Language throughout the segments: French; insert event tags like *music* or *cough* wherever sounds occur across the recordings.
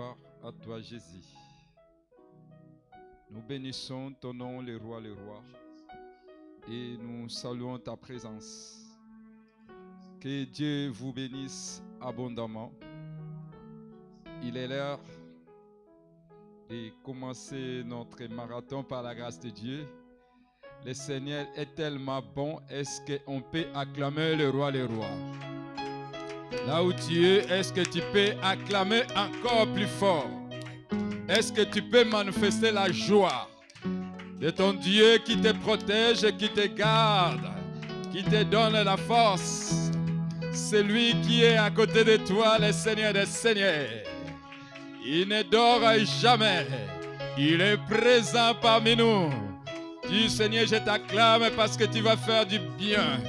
À toi, Jésus. Nous bénissons ton nom, le roi, le roi, et nous saluons ta présence. Que Dieu vous bénisse abondamment. Il est l'heure de commencer notre marathon par la grâce de Dieu. Le Seigneur est tellement bon. Est-ce qu'on peut acclamer le roi, le roi? Là où tu es, est-ce que tu peux acclamer encore plus fort? Est-ce que tu peux manifester la joie de ton Dieu qui te protège, qui te garde, qui te donne la force? C'est lui qui est à côté de toi, le Seigneur des Seigneurs. Il ne dort jamais. Il est présent parmi nous. Dis Seigneur, je t'acclame parce que tu vas faire du bien.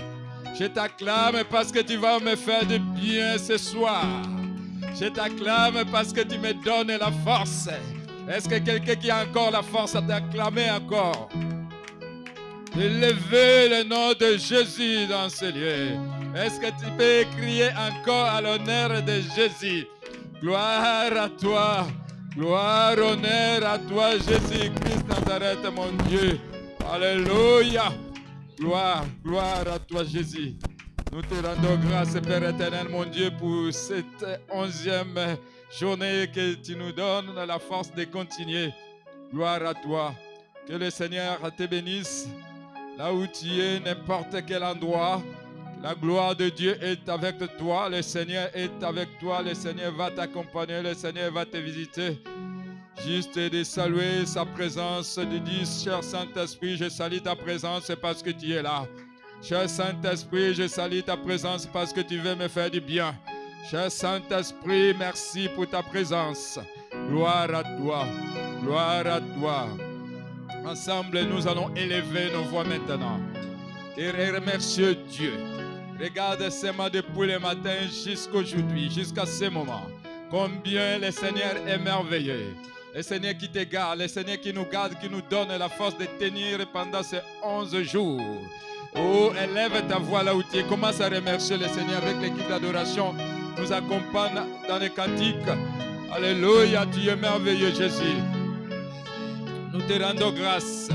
Je t'acclame parce que tu vas me faire du bien ce soir. Je t'acclame parce que tu me donnes la force. Est-ce que quelqu'un qui a encore la force à t'acclamer encore? Élevez le nom de Jésus dans ce lieu. Est-ce que tu peux crier encore à l'honneur de Jésus? Gloire à toi. Gloire, honneur à toi, Jésus-Christ Nazareth, mon Dieu. Alléluia. Gloire, gloire à toi, Jésus. Nous te rendons grâce, Père éternel, mon Dieu, pour cette onzième journée que tu nous donnes la force de continuer. Gloire à toi. Que le Seigneur te bénisse là où tu es, n'importe quel endroit. La gloire de Dieu est avec toi, le Seigneur est avec toi, le Seigneur va t'accompagner, le Seigneur va te visiter. Juste de saluer sa présence, de dire, cher Saint-Esprit, je salue ta présence parce que tu es là. Cher Saint-Esprit, je salue ta présence parce que tu veux me faire du bien. Cher Saint-Esprit, merci pour ta présence. Gloire à toi, gloire à toi. Ensemble, nous allons élever nos voix maintenant et remercier Dieu. Regarde ces mains depuis le matin jusqu'aujourd'hui, jusqu'à ce moment. Combien le Seigneur est merveilleux. Le Seigneur qui te garde, le Seigneur qui nous garde, qui nous donne la force de tenir pendant ces 11 jours. Oh, élève ta voix là où tu es. Commence à remercier le Seigneur avec l'équipe d'adoration. Nous accompagne dans les cantiques. Alléluia, tu es merveilleux, Jésus. Nous te rendons grâce.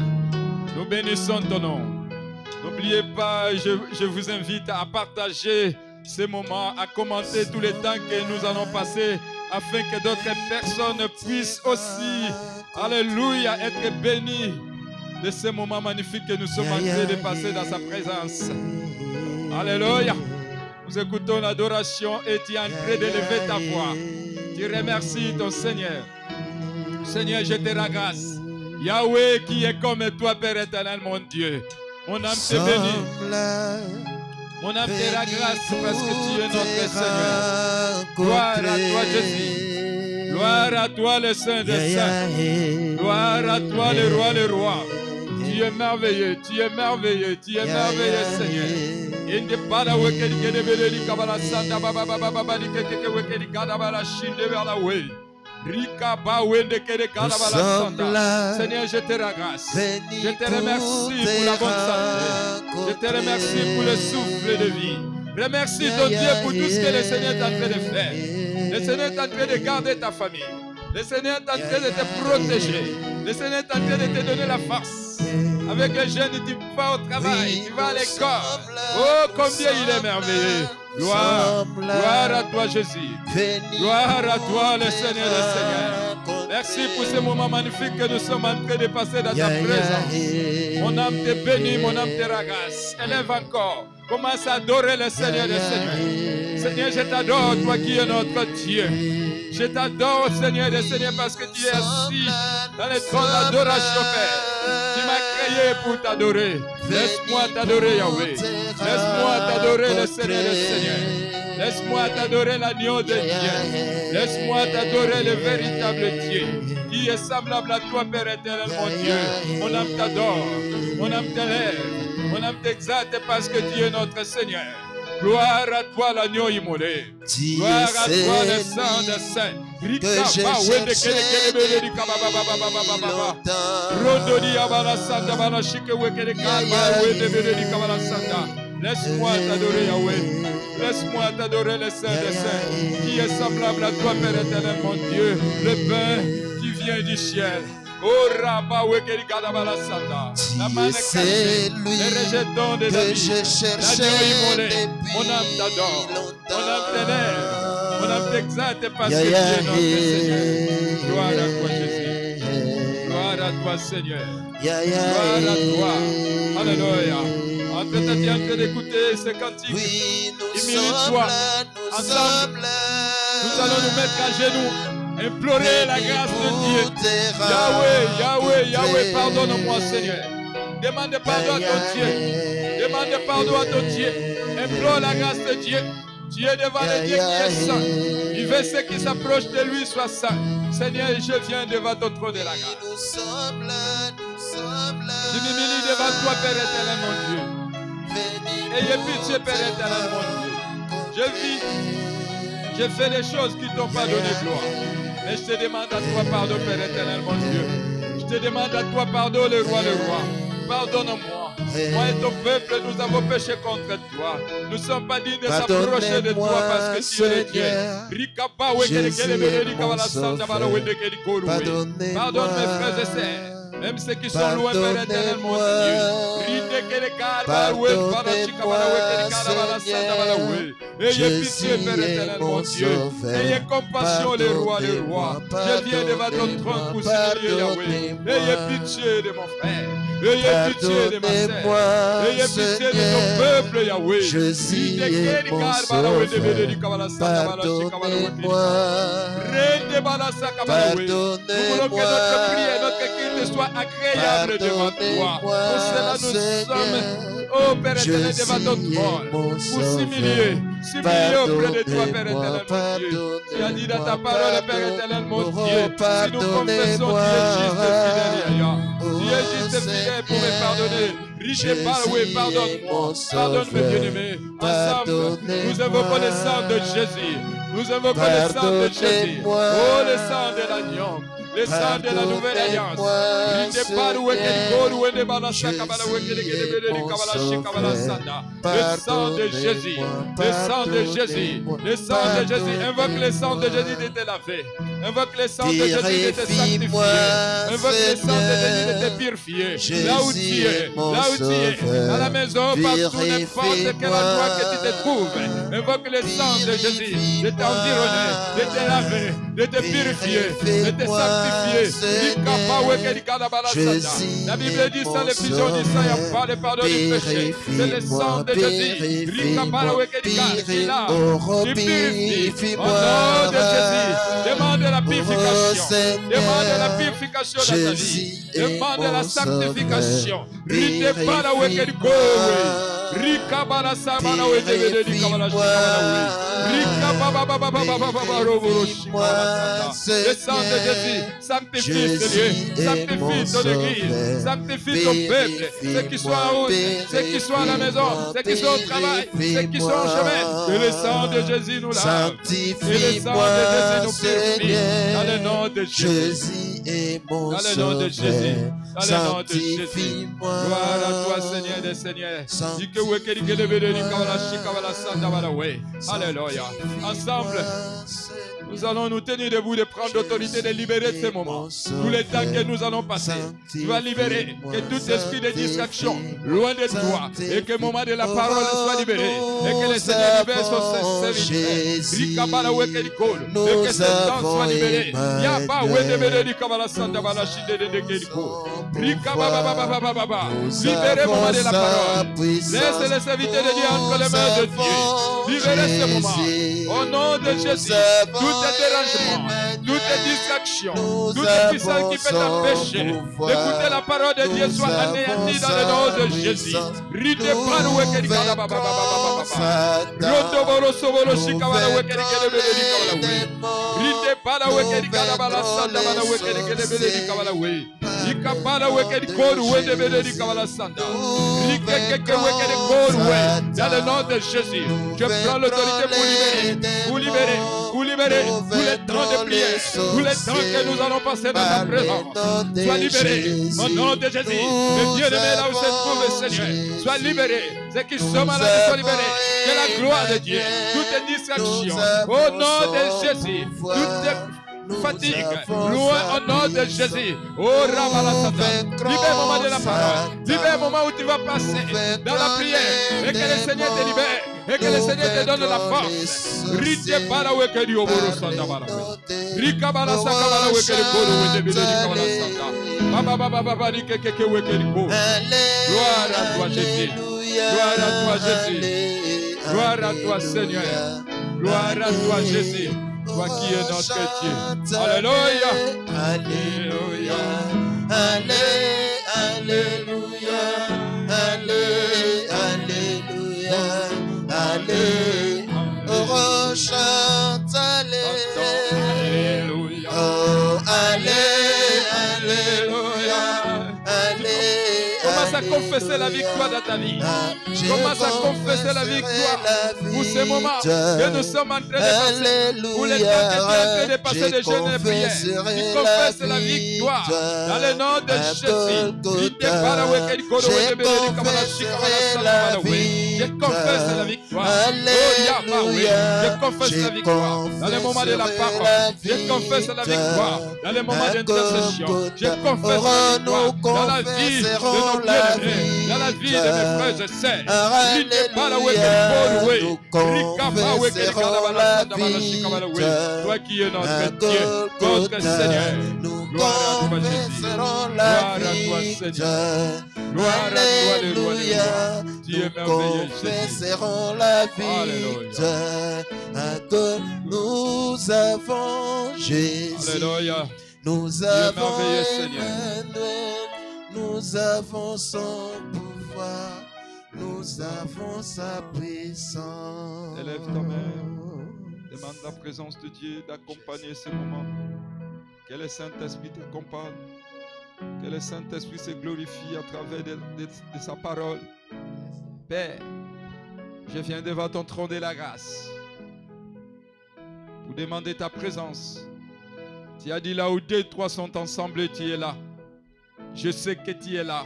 Nous bénissons ton nom. N'oubliez pas, je, je, vous invite à partager ces moments, à commenter tous les temps que nous allons passer afin que d'autres personnes puissent aussi, alléluia, être bénies de ces moments magnifiques que nous sommes en train de passer dans sa présence. Alléluia. Nous écoutons l'adoration et tu es en train d'élever ta voix. Tu remercies ton Seigneur. Seigneur, je te rends grâce. Yahweh qui est comme toi, Père éternel, mon Dieu. Mon âme te bénit. Mon âme te rend grâce parce que tu es notre Seigneur. Gloire à toi, Jésus. Gloire à toi, le Saint des Saints. Gloire à toi, le Roi, le Roi. Tu es merveilleux, tu es merveilleux, tu es merveilleux, Seigneur. Inde para wekeli kede beleli kabala sanda wekeli bala Seigneur, je te rends grâce. Je te remercie pour la bonne santé. Je te remercie pour le souffle de vie. Remercie ton Dieu pour tout ce que le Seigneur est en train de faire. Le Seigneur est en train de garder ta famille. Le Seigneur est en train de te protéger. Le Seigneur est en train de te donner la force. Avec les jeunes, tu vas au travail, tu vas à l'école. Oh, combien il est merveilleux. Gloire, gloire à toi Jésus. Gloire à toi le Seigneur le Seigneur. Merci pour ce moment magnifique que nous sommes en train de passer dans ta présence. Mon âme te bénit, mon âme te ragasse. Élève encore. Commence à adorer le Seigneur le Seigneur. Seigneur, je t'adore, toi qui es notre Dieu. Je t'adore, Seigneur le Seigneur, parce que tu es assis dans le trône d'adoration, Père. Tu m'as créé pour t'adorer. Laisse-moi t'adorer, Yahweh. Laisse-moi t'adorer le Seigneur le Seigneur. Laisse-moi t'adorer l'agneau de Dieu. Laisse-moi t'adorer le véritable Dieu qui est semblable à toi, Père éternel, mon Dieu. Mon âme t'adore, mon âme t'élève, mon âme t'exalte parce que tu es notre Seigneur. Gloire à toi l'agneau immolé. Gloire à toi le sang des saints. que j'ai cherché Laisse-moi t'adorer Yahweh. Laisse-moi t'adorer le Saint des Saints, qui est semblable à toi, Père éternel, mon Dieu, le pain qui vient du ciel. Oh C'est lui que je cherchais depuis Mon âme t'adore. Mon âme t'élève. Mon âme t'exalte parce que tu es notre Seigneur. Gloire à toi, Jésus. Gloire à toi, Seigneur. Gloire à toi. Alléluia. En train de- d'écouter ce cantique, Oui, nous nous Ensemble. nous allons nous mettre à genoux, implorer la grâce de Dieu. Yahweh, Yahweh, Yahweh, pardonne-moi, Seigneur. Demande pardon à ton Dieu. Demande pardon à ton Dieu. Implore la grâce de Dieu. Tu es devant le Dieu qui est saint. Il veut ceux qui s'approchent de lui soient saints. Seigneur, je viens devant ton trône de la grâce. Nous sommes là, nous sommes là. Je m'humilie devant toi, Père éternel, mon Dieu. Ayez pitié, Père éternel, mon Dieu. Je vis, j'ai fait des choses qui t'ont pas donné gloire. Mais je te demande à toi pardon, Père éternel, mon Dieu. Je te demande à toi pardon, le roi, le roi. Pardonne-moi. Moi et ton peuple, nous avons péché contre toi. Nous ne sommes pas dignes de s'approcher de toi parce que tu es Dieu. Pardonne mes frères et sœurs, même ceux qui sont loin, Père éternel, mon Dieu. Ayez pitié, Père éternel, mon Dieu. Ayez compassion, les rois, les rois. Je viens devant ton trône pour Yahweh. Ayez pitié de mon frère. Ayez pitié de ma sœur. Ayez pitié de ton peuple, Yahweh. Mon Pardonnez-moi. Balasa kabalawe. Nous voulons que notre prière, notre culte soit agréable devant toi. Pour cela, nous sommes, oh Père éternel, devant ton trône. Pour s'humilier, s'humilier auprès de toi, Père éternel, mon Dieu. Tu as dit dans ta parole, Père éternel, mon Dieu, si nous confessons, tu es juste fidèle, Yahya. Tu es juste fidèle pour me pardonner. Riche et par- oui, pardonne-moi. Pardonne mes bien-aimés. Ensemble, nous invoquons le sang de Jésus. Nous invoquons le sang de Jésus. Oh, le sang de l'agneau. Le sang de la nouvelle alliance. Le sang de Jésus. Le sang de Jésus. Le sang de Jésus. Invoque le sang de Jésus de te laver. Invoque le sang de Jésus de te sanctifier. Invoque le sang de Jésus de te purifier. Là où tu es, là où tu es, à la maison, partout, n'importe quel endroit que tu te trouves. Invoque le sang de Jésus de t'environner, de te laver, de te purifier, de te sanctifier. Jésus La Bible dit sans l'effusion du sang, il n'y a pas de pardon du péché. C'est le sang de Jésus. Purifie-moi. Au nom de Jésus, demande la purification. Demande la purification dans ta vie. Demande la sanctification. Rite para wekeli kowe. Rika bara sabara wekeli di kabala shi kabala we. Rika baba baba baba baba baba robo roshi kabala santa. Sang de Jésus sanctifie ce lieu. Sanctifie ton église. Sanctifie ton peuple. Ceux qui sont en route, ceux qui sont à la maison, ceux qui sont au travail, ceux qui sont en chemin. Que le sang de Jésus nous lave. Et le sang de Jésus nous purifie. Dans le nom de Jésus. Dans le nom de Jésus. Dans le nom de Jésus. Gloire à toi, Seigneur des Seigneurs. Dike Alléluia. Ensemble. Nous allons nous tenir debout de prendre l'autorité de libérer de ces moments. Tous les temps que nous allons passer, tu vas libérer que tout esprit de distraction loin de toi et que le moment de la parole soit libéré et que le Seigneur libère son dikolo. Et que ce temps soit libéré. Yaba wede bede dike wala sanda wala shide de dike dikolo. Rika baba baba baba. Libérez le moment de la parole. Laisse les serviteurs de Dieu entre les mains de Dieu. Libérez ce moment. Au nom de Jésus, tout est dérangement, toute distraction, toute puissance qui peut t'empêcher d'écouter la parole de Dieu soit anéantie dans le nom de Jésus. Rite paru wekeri kala baba baba baba baba. Rondo bolo sobolo shikawala wekeri kele bele dikawala we. Rite para wekeri kala bala sanda bala wekeri kele bele dikawala we. Ika para wekeri koru wende bele dikawala sanda. Rike keke wekeri koru we. Dans le nom de Jésus, je prends l'autorité pour libérer, pour libérer, pour libérer tous les temps de prière, tous les temps que nous allons passer dans ta présence. Sois libéré, au nom de Jésus. Le Dieu de là où se trouve le Seigneur, sois libéré. Ceux qui sont malades, soient libérés. Que la gloire de Dieu, toutes les distractions, au nom de Jésus, toutes les fatigue, loin au nom de Jésus. Oh Rabalasata, libère moment de la parole, libère moment où tu vas passer dans la prière. et que le Seigneur te libère et que le Seigneur te donne la force. Rite para weke di oboro sanda bara. Rika bara saka bara weke di koro weke di rika bara sanda. Baba baba baba rike keke weke di koro. Gloire à toi Jésus. Gloire à toi Jésus. Gloire à toi Seigneur. Gloire à toi Jésus. Toi qui es notre Dieu. Alléluia. Alléluia. Alléluia. Alléluia. Alléluia. Oh, chante confesser la victoire dans ta vie. Commence à confesser la victoire pour ces moments que nous sommes en train de passer. Pour les temps que tu es en train de passer de jeûne et prière. Tu confesses la victoire dans le nom de Jésus. Je confesse la victoire. Oh je confesse la victoire dans les moments de la parole. Je confesse la victoire dans les moments d'intercession. Je confesse la victoire dans la vie de nos dans la vie de mes frères salabala shikabala we. Toi qui es notre Dieu, notre Seigneur. Nous confesserons la vie Seigneur. Gloire à toi, le roi des rois. Tu es Nous merveilleux, Jésus. confesserons la vie que nous avons Jésus. Alléluia. Nous avons. Emmanuel. Nous avons son pouvoir. Nous avons sa puissance. Élève ta main. Demande la présence de Dieu d'accompagner ce moment. Que le Saint-Esprit t'accompagne. Que le Saint-Esprit se glorifie à travers de sa parole. Père, je viens devant ton trône de la grâce pour demander ta présence. Tu as dit là où deux, trois sont ensemble, tu es là. Je sais que tu es là.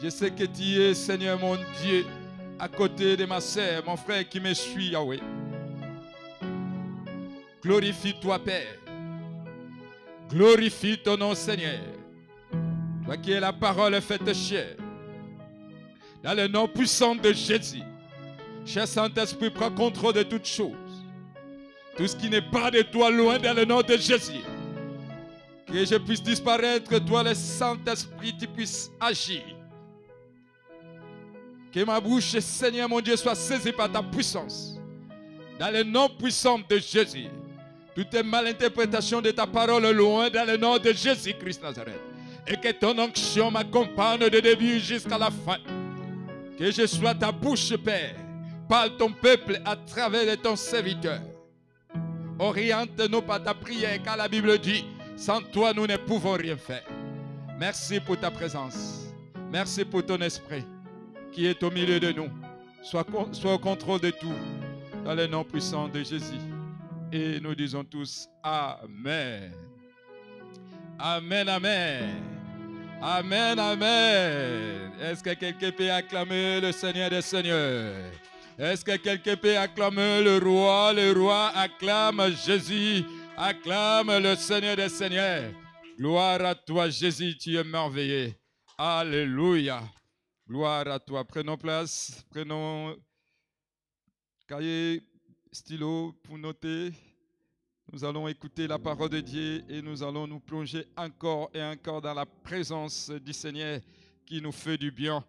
Je sais que tu es, Seigneur mon Dieu, à côté de ma sœur, mon frère qui me suit, Yahweh. Glorifie-toi, Père. Glorifie ton nom, Seigneur. Toi qui es la parole faite chair. Dans le nom puissant de Jésus. Cher Saint-Esprit, prends contrôle de toutes choses. Tout ce qui n'est pas de toi, loin dans le nom de Jésus. Que je puisse disparaître, toi, le Saint-Esprit, tu puisses agir. Que ma bouche, Seigneur mon Dieu, soit saisie par ta puissance. Dans le nom puissant de Jésus. Toute malinterprétation de ta parole loin dans le nom de Jésus-Christ Nazareth. Et que ton onction m'accompagne de début jusqu'à la fin. Que je sois ta bouche, Père. Parle ton peuple à travers de ton serviteur. Oriente-nous par ta prière, car la Bible dit, sans toi nous ne pouvons rien faire. Merci pour ta présence. Merci pour ton esprit qui est au milieu de nous. Sois, au contrôle de tout. Dans le nom puissant de Jésus. Et nous disons tous Amen. Amen, Amen. Amen, Amen. Est-ce que quelqu'un peut acclamer le Seigneur des Seigneurs? Est-ce que quelqu'un peut acclamer le roi? Le roi acclame Jésus, acclame le Seigneur des Seigneurs. Gloire à toi, Jésus, tu es merveilleux. Alléluia. Gloire à toi. Prenons place, prenons cahier, stylo pour noter. Nous allons écouter la parole de Dieu et nous allons nous plonger encore et encore dans la présence du Seigneur qui nous fait du bien.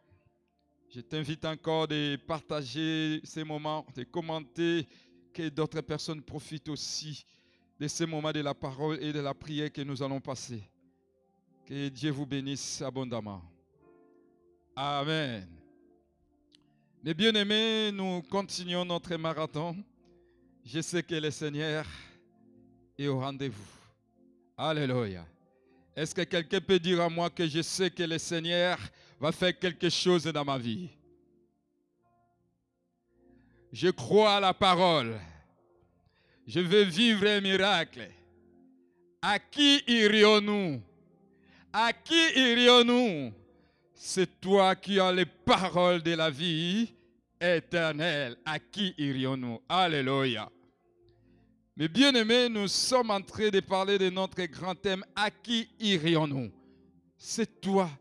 Je t'invite encore de partager ces moments, de commenter, que d'autres personnes profitent aussi de ces moments de la parole et de la prière que nous allons passer. Que Dieu vous bénisse abondamment. Amen. Mes bien-aimés, nous continuons notre marathon. Je sais que le Seigneur est au rendez-vous. Alléluia. Est-ce que quelqu'un peut dire à moi que je sais que le Seigneur va faire quelque chose dans ma vie? Je crois à la parole. Je veux vivre un miracle. À qui irions-nous? À qui irions-nous? C'est toi qui as les paroles de la vie éternelle. À qui irions-nous? Alléluia. Mais bien aimés, nous sommes en train de parler de notre grand thème. À qui irions-nous? C'est toi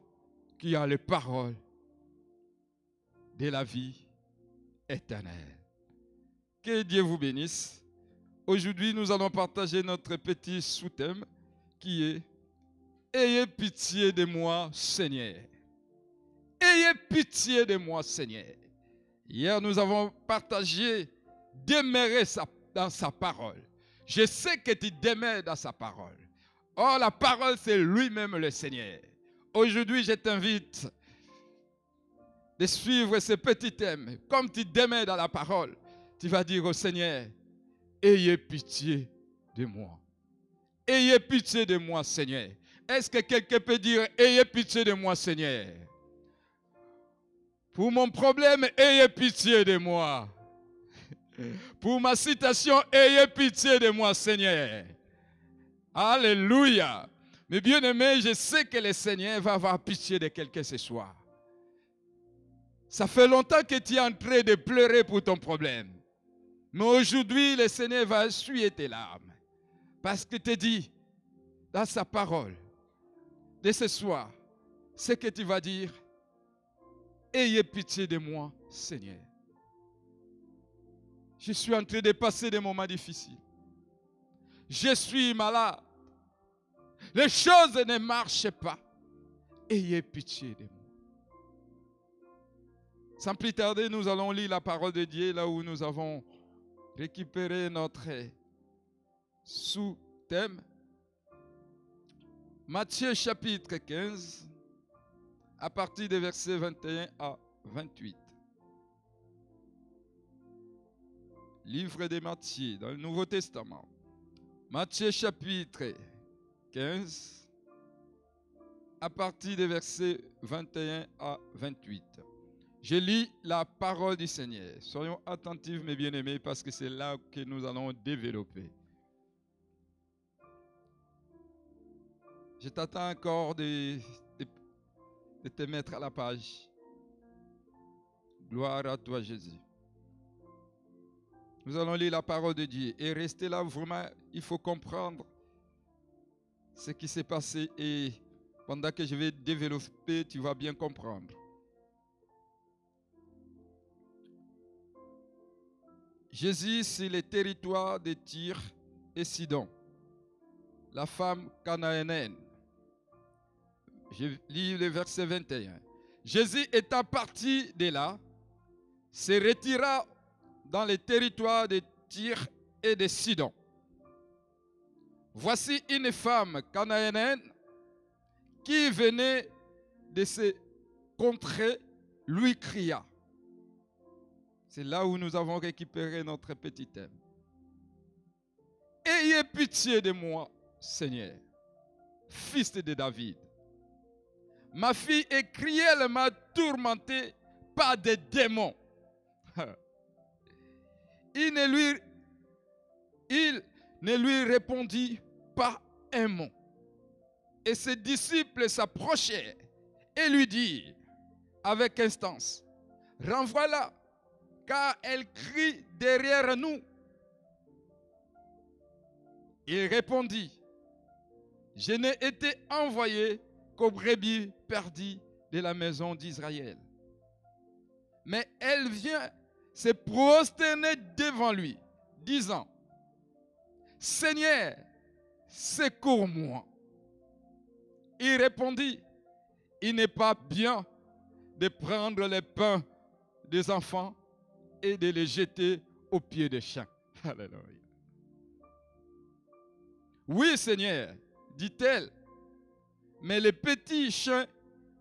qui as les paroles de la vie éternelle. Que Dieu vous bénisse. Aujourd'hui, nous allons partager notre petit sous-thème qui est Ayez pitié de moi, Seigneur. Ayez pitié de moi, Seigneur. Hier, nous avons partagé demeurer dans sa parole. Je sais que tu demeures dans sa parole. Or, la parole, c'est lui-même le Seigneur. Aujourd'hui, je t'invite de suivre ce petit thème. Comme tu demeures dans la parole, tu vas dire au Seigneur, ayez pitié de moi. Ayez pitié de moi, Seigneur. Est-ce que quelqu'un peut dire, ayez pitié de moi, Seigneur? Pour mon problème, ayez pitié de moi. *laughs* Pour ma citation, ayez pitié de moi, Seigneur. Alléluia. Mais bien aimé, je sais que le Seigneur va avoir pitié de quelqu'un ce soir. Ça fait longtemps que tu es en train de pleurer pour ton problème. Mais aujourd'hui, le Seigneur va essuyer tes larmes. Parce que te dit dans sa parole de ce soir, ce que tu vas dire, ayez pitié de moi, Seigneur. Je suis en train de passer des moments difficiles. Je suis malade. Les choses ne marchent pas. Ayez pitié de moi. Sans plus tarder, nous allons lire la parole de Dieu là où nous avons récupéré notre sous-thème. Matthieu chapitre 15, à partir des versets 21 à 28. Livre de Matthieu dans le Nouveau Testament. Matthieu chapitre 15, à partir des versets 21 à 28. Je lis la parole du Seigneur. Soyons attentifs, mes bien-aimés, parce que c'est là que nous allons développer. Je t'attends encore de, te mettre à la page. Gloire à toi, Jésus. Nous allons lire la parole de Dieu et rester là vraiment. Il faut comprendre ce qui s'est passé et pendant que je vais développer, tu vas bien comprendre. Jésus, c'est le territoire de Tyr et Sidon. La femme cananéenne. Je lis le verset 21. Jésus étant parti de là, se retira dans le territoire de Tyr et de Sidon. Voici une femme cananéenne qui venait de ces contrées lui cria. C'est là où nous avons récupéré notre petit thème. Ayez pitié de moi, Seigneur, fils de David. Ma fille est m'a tourmenté par des démons. *laughs* Il ne lui, il ne lui répondit pas un mot. Et ses disciples s'approchèrent et lui dirent avec instance, renvoie-la car elle crie derrière nous. Il répondit, je n'ai été envoyé qu'aux brebis perdues de la maison d'Israël. Mais elle vient se prosterner devant lui, disant, Seigneur, secours-moi. Il répondit, il n'est pas bien de prendre les pains des enfants et de les jeter aux pieds des chiens. *laughs* Alléluia. Oui, Seigneur, dit-elle, mais les petits chiens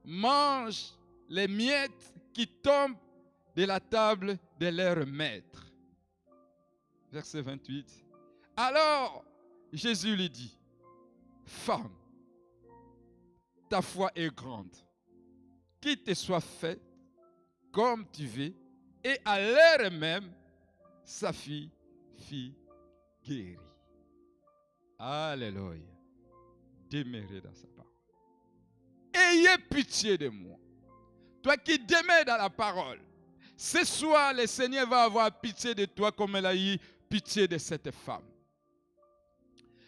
mangent les miettes qui tombent de la table de leur maître. Verset 28. Alors Jésus lui dit, Femme, ta foi est grande, qu'il te soit fait comme tu veux et à l'heure même, sa fille fit guéri. Alléluia. Demeurez dans sa parole. Ayez pitié de moi. Toi qui demeures dans la parole. Ce soir, le Seigneur va avoir pitié de toi comme il a eu pitié de cette femme.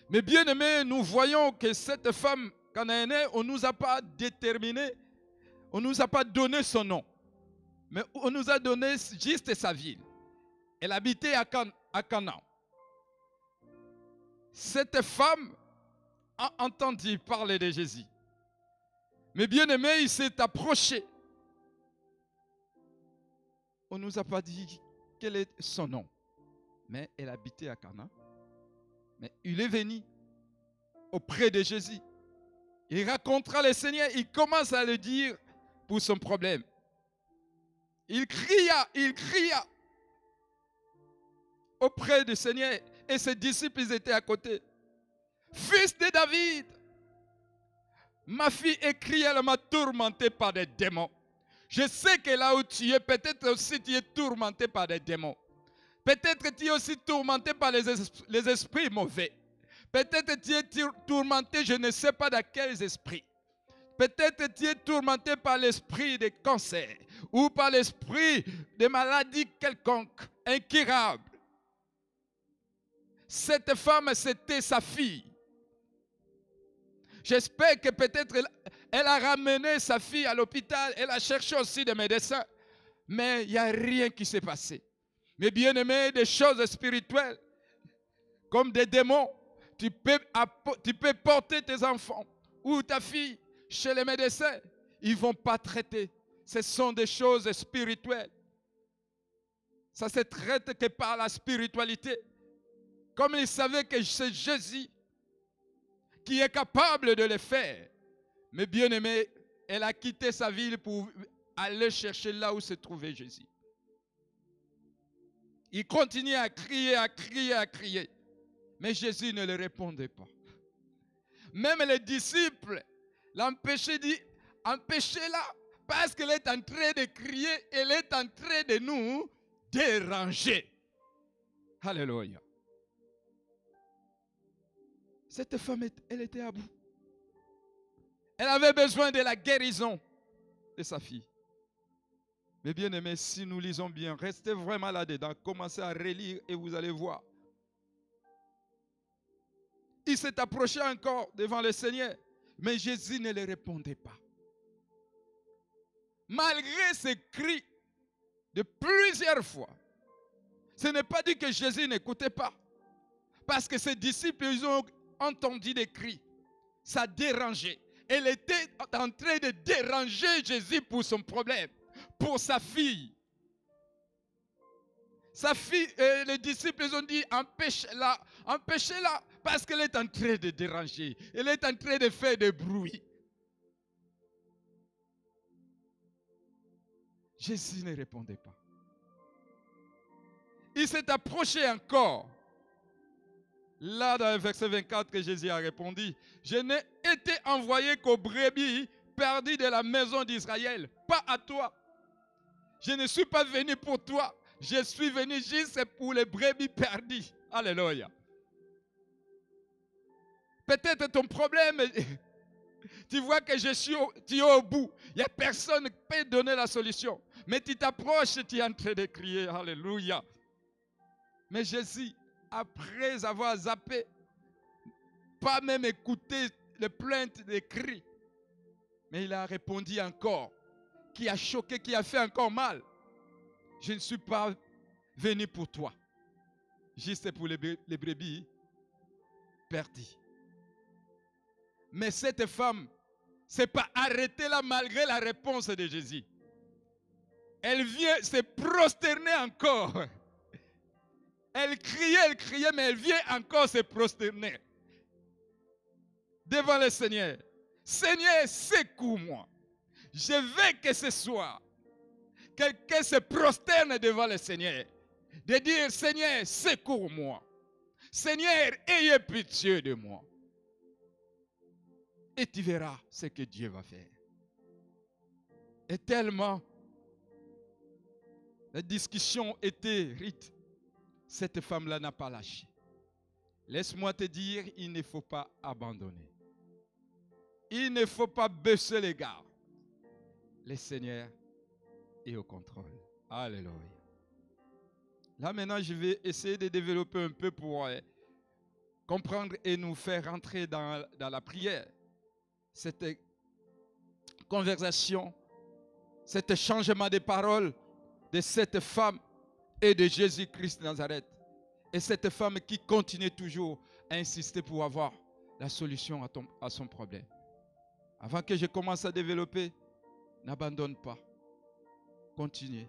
Mais bien aimé, nous voyons que cette femme cananéenne, on ne nous a pas déterminé, on ne nous a pas donné son nom, mais on nous a donné juste sa ville. Elle habitait à, Canaan. Cette femme a entendu parler de Jésus. Mais bien aimé, il s'est approché. On ne nous a pas dit quel est son nom. Mais elle habitait à Canaan. Mais il est venu auprès de Jésus. Il racontera le Seigneur. Il commence à le dire pour son problème. Il cria, il cria auprès du Seigneur. Et ses disciples étaient à côté. Fils de David, ma fille écrit, elle m'a tourmenté par des démons. Je sais que là où tu es, peut-être aussi tu es tourmenté par des démons. Peut-être tu es aussi tourmenté par les, esprits mauvais. Peut-être tu es tourmenté, je ne sais pas dans quels esprits. Peut-être tu es tourmenté par l'esprit de cancer ou par l'esprit de maladies quelconques, incurables. Cette femme, c'était sa fille. J'espère que peut-être elle a ramené sa fille à l'hôpital, elle a cherché aussi des médecins, mais il n'y a rien qui s'est passé. Mais bien aimé, des choses spirituelles, comme des démons, tu peux, tu peux porter tes enfants ou ta fille chez les médecins, ils ne vont pas traiter. Ce sont des choses spirituelles. Ça se traite que par la spiritualité. Comme ils savaient que c'est Jésus qui est capable de le faire. Mais bien aimé, elle a quitté sa ville pour aller chercher là où se trouvait Jésus. Il continuait à crier, à crier, à crier. Mais Jésus ne le répondait pas. Même les disciples l'empêchaient, dit, empêchez-la, parce qu'elle est en train de crier, elle est en train de nous déranger. Alléluia. Cette femme, elle était à bout. Elle avait besoin de la guérison de sa fille. Mais bien aimé, si nous lisons bien, restez vraiment là-dedans, commencez à relire et vous allez voir. Il s'est approché encore devant le Seigneur, mais Jésus ne le répondait pas. Malgré ses cris de plusieurs fois, ce n'est pas dit que Jésus n'écoutait pas. Parce que ses disciples, ils ont entendu des cris. Ça dérangeait. Elle était en train de déranger Jésus pour son problème, pour sa fille. Sa fille, euh, les disciples ont dit, empêchez-la, empêchez-la, parce qu'elle est en train de déranger. Elle est en train de faire des bruits. Jésus ne répondait pas. Il s'est approché encore. Là, dans le verset 24, que Jésus a répondu, je n'ai été envoyé qu'aux brebis perdues de la maison d'Israël, pas à toi. Je ne suis pas venu pour toi, je suis venu juste pour les brebis perdues. Alléluia. Peut-être ton problème, *laughs* tu vois que je suis tu es au bout. Il n'y a personne qui peut donner la solution. Mais tu t'approches tu es en train de crier. Alléluia. Mais Jésus, après avoir zappé, pas même écouté les plaintes, les cris, mais il a répondu encore, qui a choqué, qui a fait encore mal. Je ne suis pas venu pour toi, juste pour les, brebis perdues. Mais cette femme s'est pas arrêtée là malgré la réponse de Jésus. Elle vient se prosterner encore elle criait, elle criait, mais elle vient encore se prosterner devant le Seigneur. Seigneur, secoue-moi. Je veux que ce soit quelqu'un se prosterne devant le Seigneur. De dire, Seigneur, secoue-moi. Seigneur, ayez pitié de moi. Et tu verras ce que Dieu va faire. Et tellement la discussion était rite cette femme-là n'a pas lâché. Laisse-moi te dire, il ne faut pas abandonner. Il ne faut pas baisser les gardes. Le Seigneur est au contrôle. Alléluia. Là maintenant, je vais essayer de développer un peu pour euh, comprendre et nous faire rentrer dans, dans la prière. Cette conversation, cet changement de paroles de cette femme et de Jésus-Christ Nazareth. Et cette femme qui continue toujours à insister pour avoir la solution à, à son problème. Avant que je commence à développer, n'abandonne pas. Continue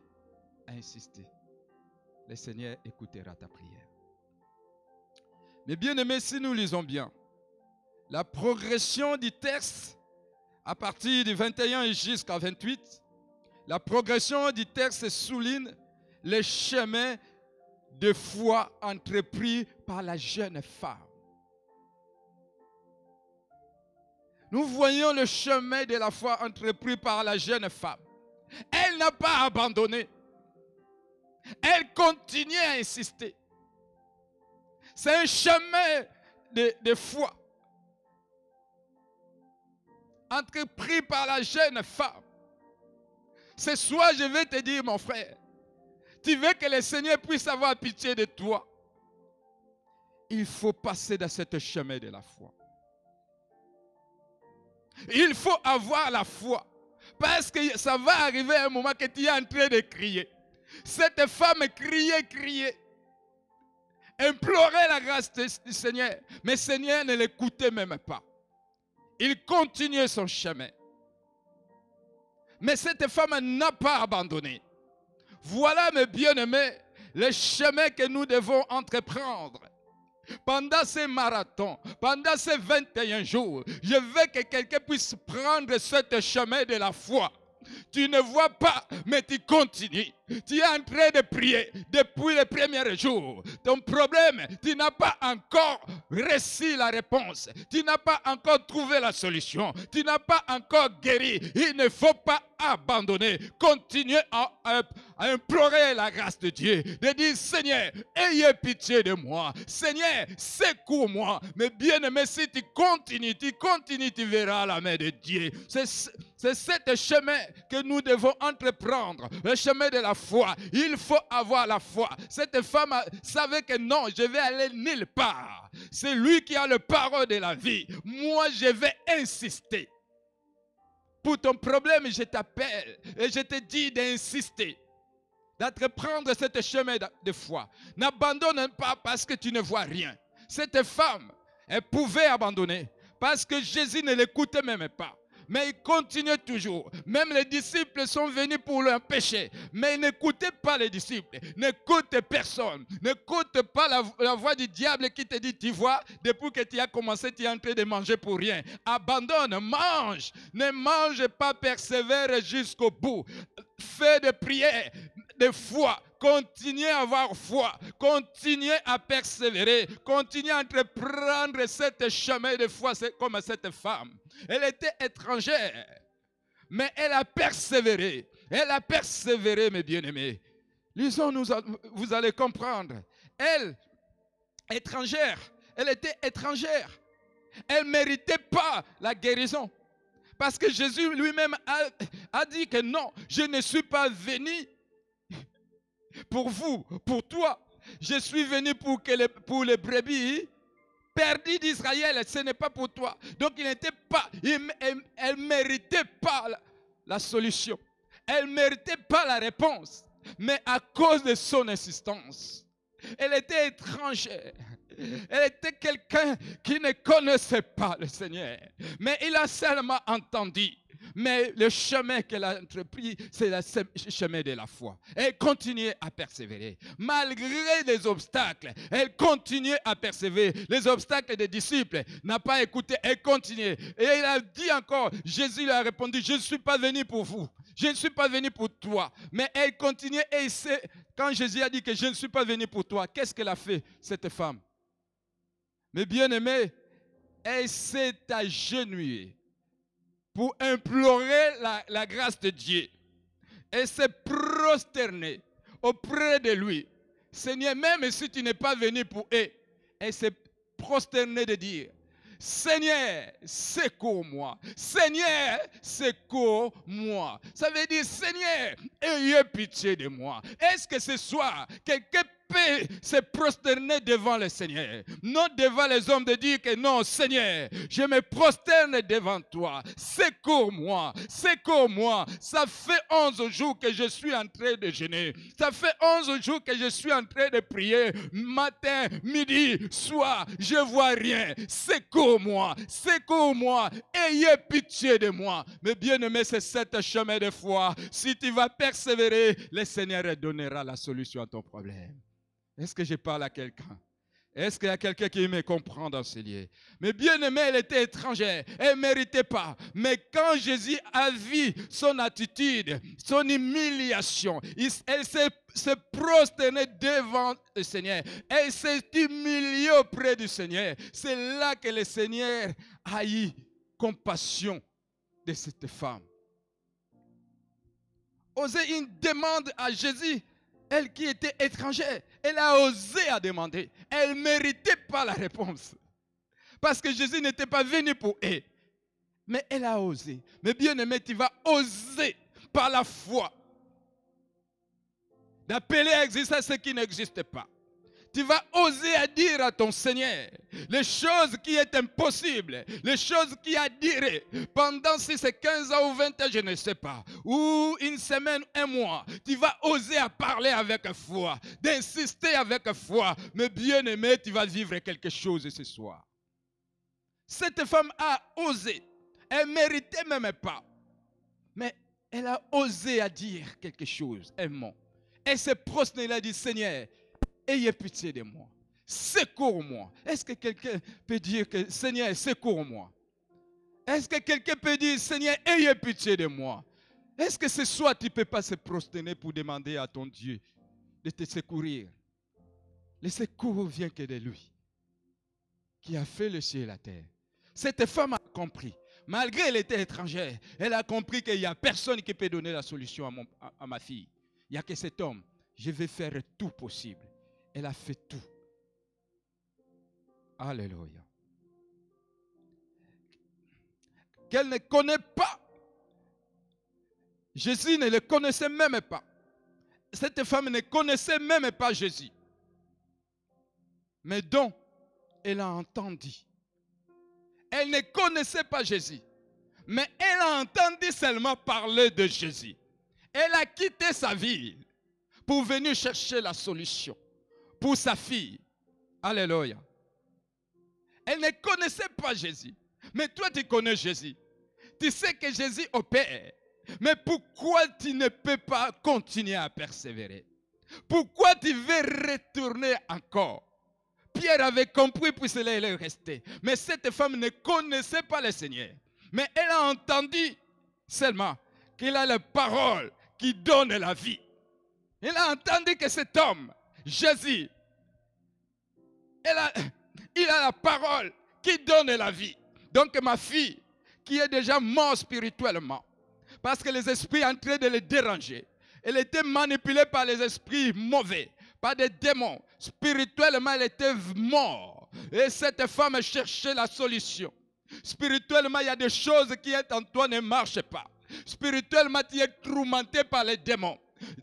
à insister. Le Seigneur écoutera ta prière. Mais bien aimés, si nous lisons bien, la progression du texte à partir du 21 jusqu'à 28, la progression du texte souligne les chemins de foi entrepris par la jeune femme. Nous voyons le chemin de la foi entrepris par la jeune femme. Elle n'a pas abandonné. Elle continue à insister. C'est un chemin de, de, foi entrepris par la jeune femme. Ce soir, je vais te dire, mon frère, tu veux que le Seigneur puisse avoir pitié de toi. Il faut passer dans ce chemin de la foi. Il faut avoir la foi. Parce que ça va arriver un moment que tu es en train de crier. Cette femme criait, criait. Implorait la grâce du Seigneur. Mais le Seigneur ne l'écoutait même pas. Il continuait son chemin. Mais cette femme n'a pas abandonné. Voilà, mes bien-aimés, le chemin que nous devons entreprendre. Pendant ces marathons, pendant ces 21 jours, je veux que quelqu'un puisse prendre ce chemin de la foi. Tu ne vois pas, mais tu continues. Tu es en train de prier depuis les premiers jours. Ton problème, tu n'as pas encore reçu la réponse. Tu n'as pas encore trouvé la solution. Tu n'as pas encore guéri. Il ne faut pas abandonner. Continuez à, implorer la grâce de Dieu. De dire, Seigneur, ayez pitié de moi. Seigneur, secours-moi. Mais bien aimé, si tu continues, tu continues, tu verras la main de Dieu. C'est ce chemin que nous devons entreprendre. Le chemin de la Il faut avoir la foi. Cette femme savait que non, je vais aller nulle part. C'est lui qui a le parole de la vie. Moi, je vais insister. Pour ton problème, je t'appelle et je te dis d'insister, d'entreprendre ce chemin de foi. N'abandonne pas parce que tu ne vois rien. Cette femme, elle pouvait abandonner parce que Jésus ne l'écoutait même pas mais il continuait toujours. Même les disciples sont venus pour l'empêcher, mais n'écoutez pas les disciples, n'écoute personne, n'écoute pas la, voix du diable qui te dit, tu vois, depuis que tu as commencé, tu es en train de manger pour rien. Abandonne, mange, ne mange pas, persévère jusqu'au bout. Fais des prières, de foi. Continuez à avoir foi. Continuez à persévérer. Continuez à entreprendre cette chemin de foi comme cette femme. Elle était étrangère, mais elle a persévéré. Elle a persévéré, mes bien-aimés. Lisons, nous, vous allez comprendre. Elle, étrangère, elle était étrangère. Elle ne méritait pas la guérison. Parce que Jésus lui-même a, dit que non, je ne suis pas venu pour vous, pour toi. Je suis venu pour, que les, pour les brebis perdues d'Israël. Ce n'est pas pour toi. Donc il n'était pas, elle ne méritait pas la, la solution. Elle ne méritait pas la réponse. Mais à cause de son insistance, elle était étrangère. Elle était quelqu'un qui ne connaissait pas le Seigneur. Mais il a seulement entendu. Mais le chemin qu'elle a entrepris, c'est le chemin de la foi. Elle continue à persévérer. Malgré les obstacles, elle continue à persévérer. Les obstacles des disciples n'a pas écouté. Elle continue. Et il a dit encore, Jésus lui a répondu, je ne suis pas venu pour vous. Je ne suis pas venu pour toi. Mais elle continue et quand Jésus a dit que je ne suis pas venu pour toi, qu'est-ce qu'elle a fait, cette femme? Mais bien aimé, elle s'est agenouillée pour implorer la, grâce de Dieu et se prosterner auprès de lui. Seigneur, même si tu n'es pas venu pour eux, elle s'est prosterner de dire, Seigneur, secours-moi. Seigneur, secours-moi. Ça veut dire, Seigneur, ayez pitié de moi. Est-ce que ce soir, quelqu'un peut se prosterner devant le Seigneur. Non devant les hommes de dire que non, Seigneur, je me prosterne devant toi. Secours-moi, secours-moi. Ça fait 11 jours que je suis en train de jeûner. Ça fait 11 jours que je suis en train de prier. Matin, midi, soir, je vois rien. Secours-moi, secours-moi. Ayez pitié de moi. Mais bien aimé, c'est cette chemin de foi. Si tu vas persévérer, le Seigneur donnera la solution à ton problème. Est-ce que je parle à quelqu'un? Est-ce qu'il y a quelqu'un qui me comprend dans ce lieu? Mais bien aimé, elle était étrangère, elle ne méritait pas. Mais quand Jésus a vu son attitude, son humiliation, elle s'est se devant le Seigneur. Elle s'est humiliée auprès du Seigneur. C'est là que le Seigneur a eu compassion de cette femme. Oser une demande à Jésus elle qui était étrangère, elle a osé à demander. Elle ne méritait pas la réponse. Parce que Jésus n'était pas venu pour elle. Mais elle a osé. Mais bien aimé, tu vas oser par la foi d'appeler à exister ce qui n'existe pas tu vas oser à dire à ton Seigneur les choses qui est impossibles, les choses qui a duré pendant si c'est 15 ans ou 20 ans, je ne sais pas, ou une semaine, un mois. Tu vas oser à parler avec foi, d'insister avec foi. Mais bien aimé, tu vas vivre quelque chose ce soir. Cette femme a osé. Elle méritait même pas. Mais elle a osé à dire quelque chose, un mot. Elle s'est prosternée, elle a dit, Seigneur, ayez pitié de moi. Secours-moi. Est-ce que quelqu'un peut dire que Seigneur, secours-moi? Est-ce que quelqu'un peut dire Seigneur, ayez pitié de moi? Est-ce que ce soir tu ne peux pas se prosterner pour demander à ton Dieu de te secourir? Le secours vient que de lui, qui a fait le ciel et la terre. Cette femme a compris. Malgré qu'elle était étrangère, elle a compris qu'il n'y a personne qui peut donner la solution à, à ma fille. Il n'y a que cet homme. Je vais faire tout possible elle a fait tout. Alléluia. Qu'elle ne connaît pas. Jésus ne le connaissait même pas. Cette femme ne connaissait même pas Jésus. Mais donc, elle a entendu. Elle ne connaissait pas Jésus. Mais elle a entendu seulement parler de Jésus. Elle a quitté sa ville pour venir chercher la solution pour sa fille. Alléluia. Elle ne connaissait pas Jésus. Mais toi, tu connais Jésus. Tu sais que Jésus opère. Mais pourquoi tu ne peux pas continuer à persévérer? Pourquoi tu veux retourner encore? Pierre avait compris, puis cela est resté. Mais cette femme ne connaissait pas le Seigneur. Mais elle a entendu seulement qu'il a la parole qui donne la vie. Elle a entendu que cet homme Jésus, il a la parole qui donne la vie. Donc ma fille, qui est déjà morte spirituellement, parce que les esprits en train de le déranger, elle était manipulée par les esprits mauvais, par des démons. Spirituellement, elle était morte. Et cette femme cherchait la solution. Spirituellement, il y a des choses qui en toi ne marchent pas. Spirituellement, tu es tourmenté par les démons.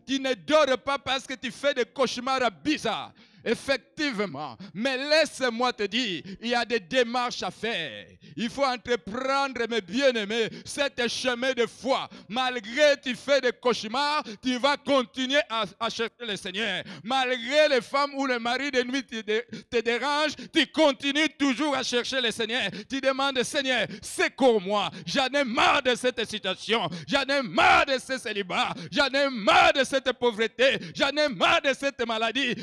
Tu ne dors pas parce que tu fais des cauchemars bizarres. Effectivement. Mais laisse-moi te dire, il y a des démarches à faire. Il faut entreprendre, mes bien-aimés, cet chemin de foi. Malgré tu fais des cauchemars, tu vas continuer à, chercher le Seigneur. Malgré les femmes ou le mari de nuit te, te dérange, tu continues toujours à chercher le Seigneur. Tu demandes, Seigneur, secours-moi. J'en ai marre de cette situation. J'en ai marre de ce célibat. J'en ai marre de cette pauvreté. J'en ai marre de cette maladie.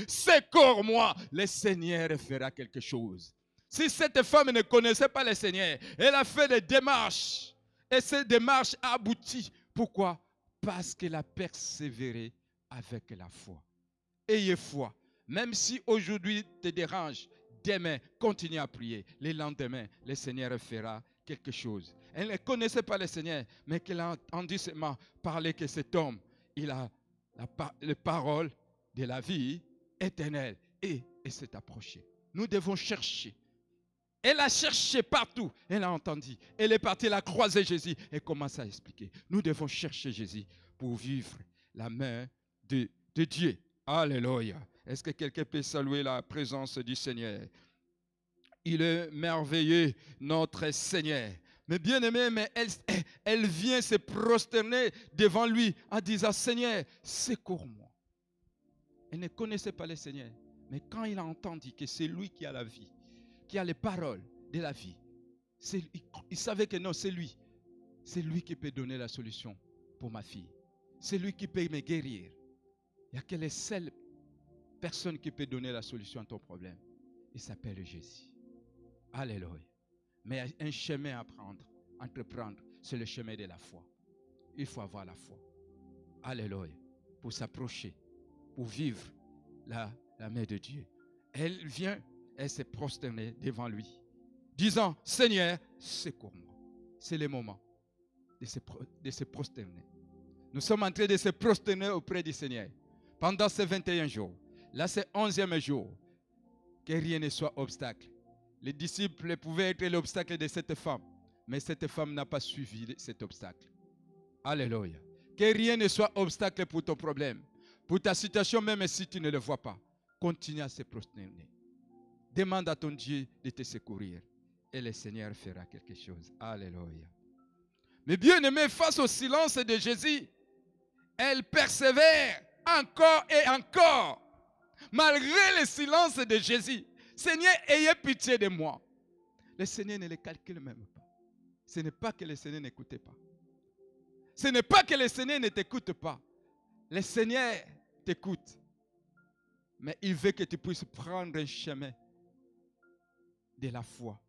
Secours moi, le Seigneur fera quelque chose. Si cette femme ne connaissait pas le Seigneur, elle a fait des démarches. Et ces démarches abouti. Pourquoi? Parce qu'elle a persévéré avec la foi. Ayez foi. Même si aujourd'hui te dérange, demain, continue à prier. Le lendemain, le Seigneur fera quelque chose. Elle ne connaissait pas le Seigneur, mais qu'elle a entendu seulement parler que cet homme, il a la parole de la vie éternel et, et s'est approché. Nous devons chercher Elle a cherché partout. Elle a entendu. Elle est partie, elle a croisé Jésus et commence à expliquer. Nous devons chercher Jésus pour vivre la main de, de Dieu. Alléluia. Est-ce que quelqu'un peut saluer la présence du Seigneur? Il est merveilleux, notre Seigneur. Mais bien aimé, mais elle, elle vient se prosterner devant lui en disant, Seigneur, secours-moi. Elle ne connaissait pas le Seigneur. Mais quand il a entendu que c'est lui qui a la vie, qui a les paroles de la vie, il, il savait que non, c'est lui. C'est lui qui peut donner la solution pour ma fille. C'est lui qui peut me guérir. Il n'y a que les seules personnes qui peut donner la solution à ton problème. Il s'appelle Jésus. Alléluia. Mais un chemin à prendre, entreprendre, c'est le chemin de la foi. Il faut avoir la foi. Alléluia. Pour s'approcher, pour vivre la, la main de Dieu. Elle vient, elle s'est prosternée devant lui, disant, Seigneur, secours-moi. C'est le moment de se, de se prosterner. Nous sommes en train de se prosterner auprès du Seigneur pendant ces 21 jours. Là, c'est 11e jour. Que rien ne soit obstacle. Les disciples pouvaient être l'obstacle de cette femme, mais cette femme n'a pas suivi cet obstacle. Alléluia. Que rien ne soit obstacle pour ton problème, pour ta situation, même si tu ne le vois pas. Continue à se prosterner. Demande à ton Dieu de te secourir et le Seigneur fera quelque chose. Alléluia. Mais bien aimé, face au silence de Jésus, elle persévère encore et encore, malgré le silence de Jésus. Seigneur, ayez pitié de moi. Le Seigneur ne le calcule même pas. Ce n'est pas que le Seigneur n'écoutait pas. Ce n'est pas que le Seigneur ne t'écoute pas. Le Seigneur t'écoute. Mais il veut que tu puisses prendre un chemin de la foi.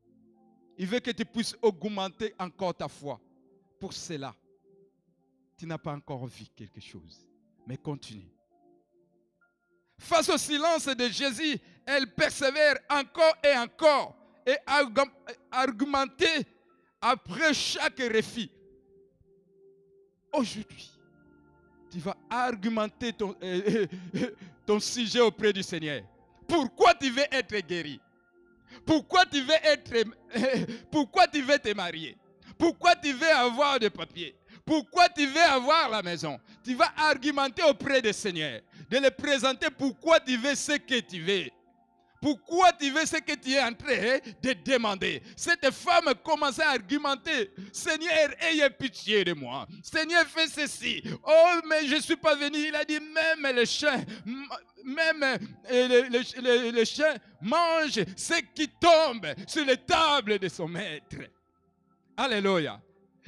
Il veut que tu puisses augmenter encore ta foi. Pour cela, tu n'as pas encore vu quelque chose. Mais continue. Face au silence de Jésus, elle persévère encore et encore et argumenter après chaque refus. Aujourd'hui, tu vas argumenter ton, euh, euh, ton sujet auprès du Seigneur. Pourquoi tu veux être guéri? Pourquoi tu veux être pourquoi tu veux te marier? Pourquoi tu veux avoir des papiers? Pourquoi tu veux avoir la maison? Tu vas argumenter auprès du Seigneur, de le présenter pourquoi tu veux ce que tu veux. Pourquoi tu veux ce que tu es en train de demander? Cette femme commençait à argumenter. Seigneur, ayez pitié de moi. Seigneur, fais ceci. Oh, mais je ne suis pas venu. Il a dit, même les chiens, même euh, les, chiens mangent ce qui tombe sur les tables de son maître. Alléluia.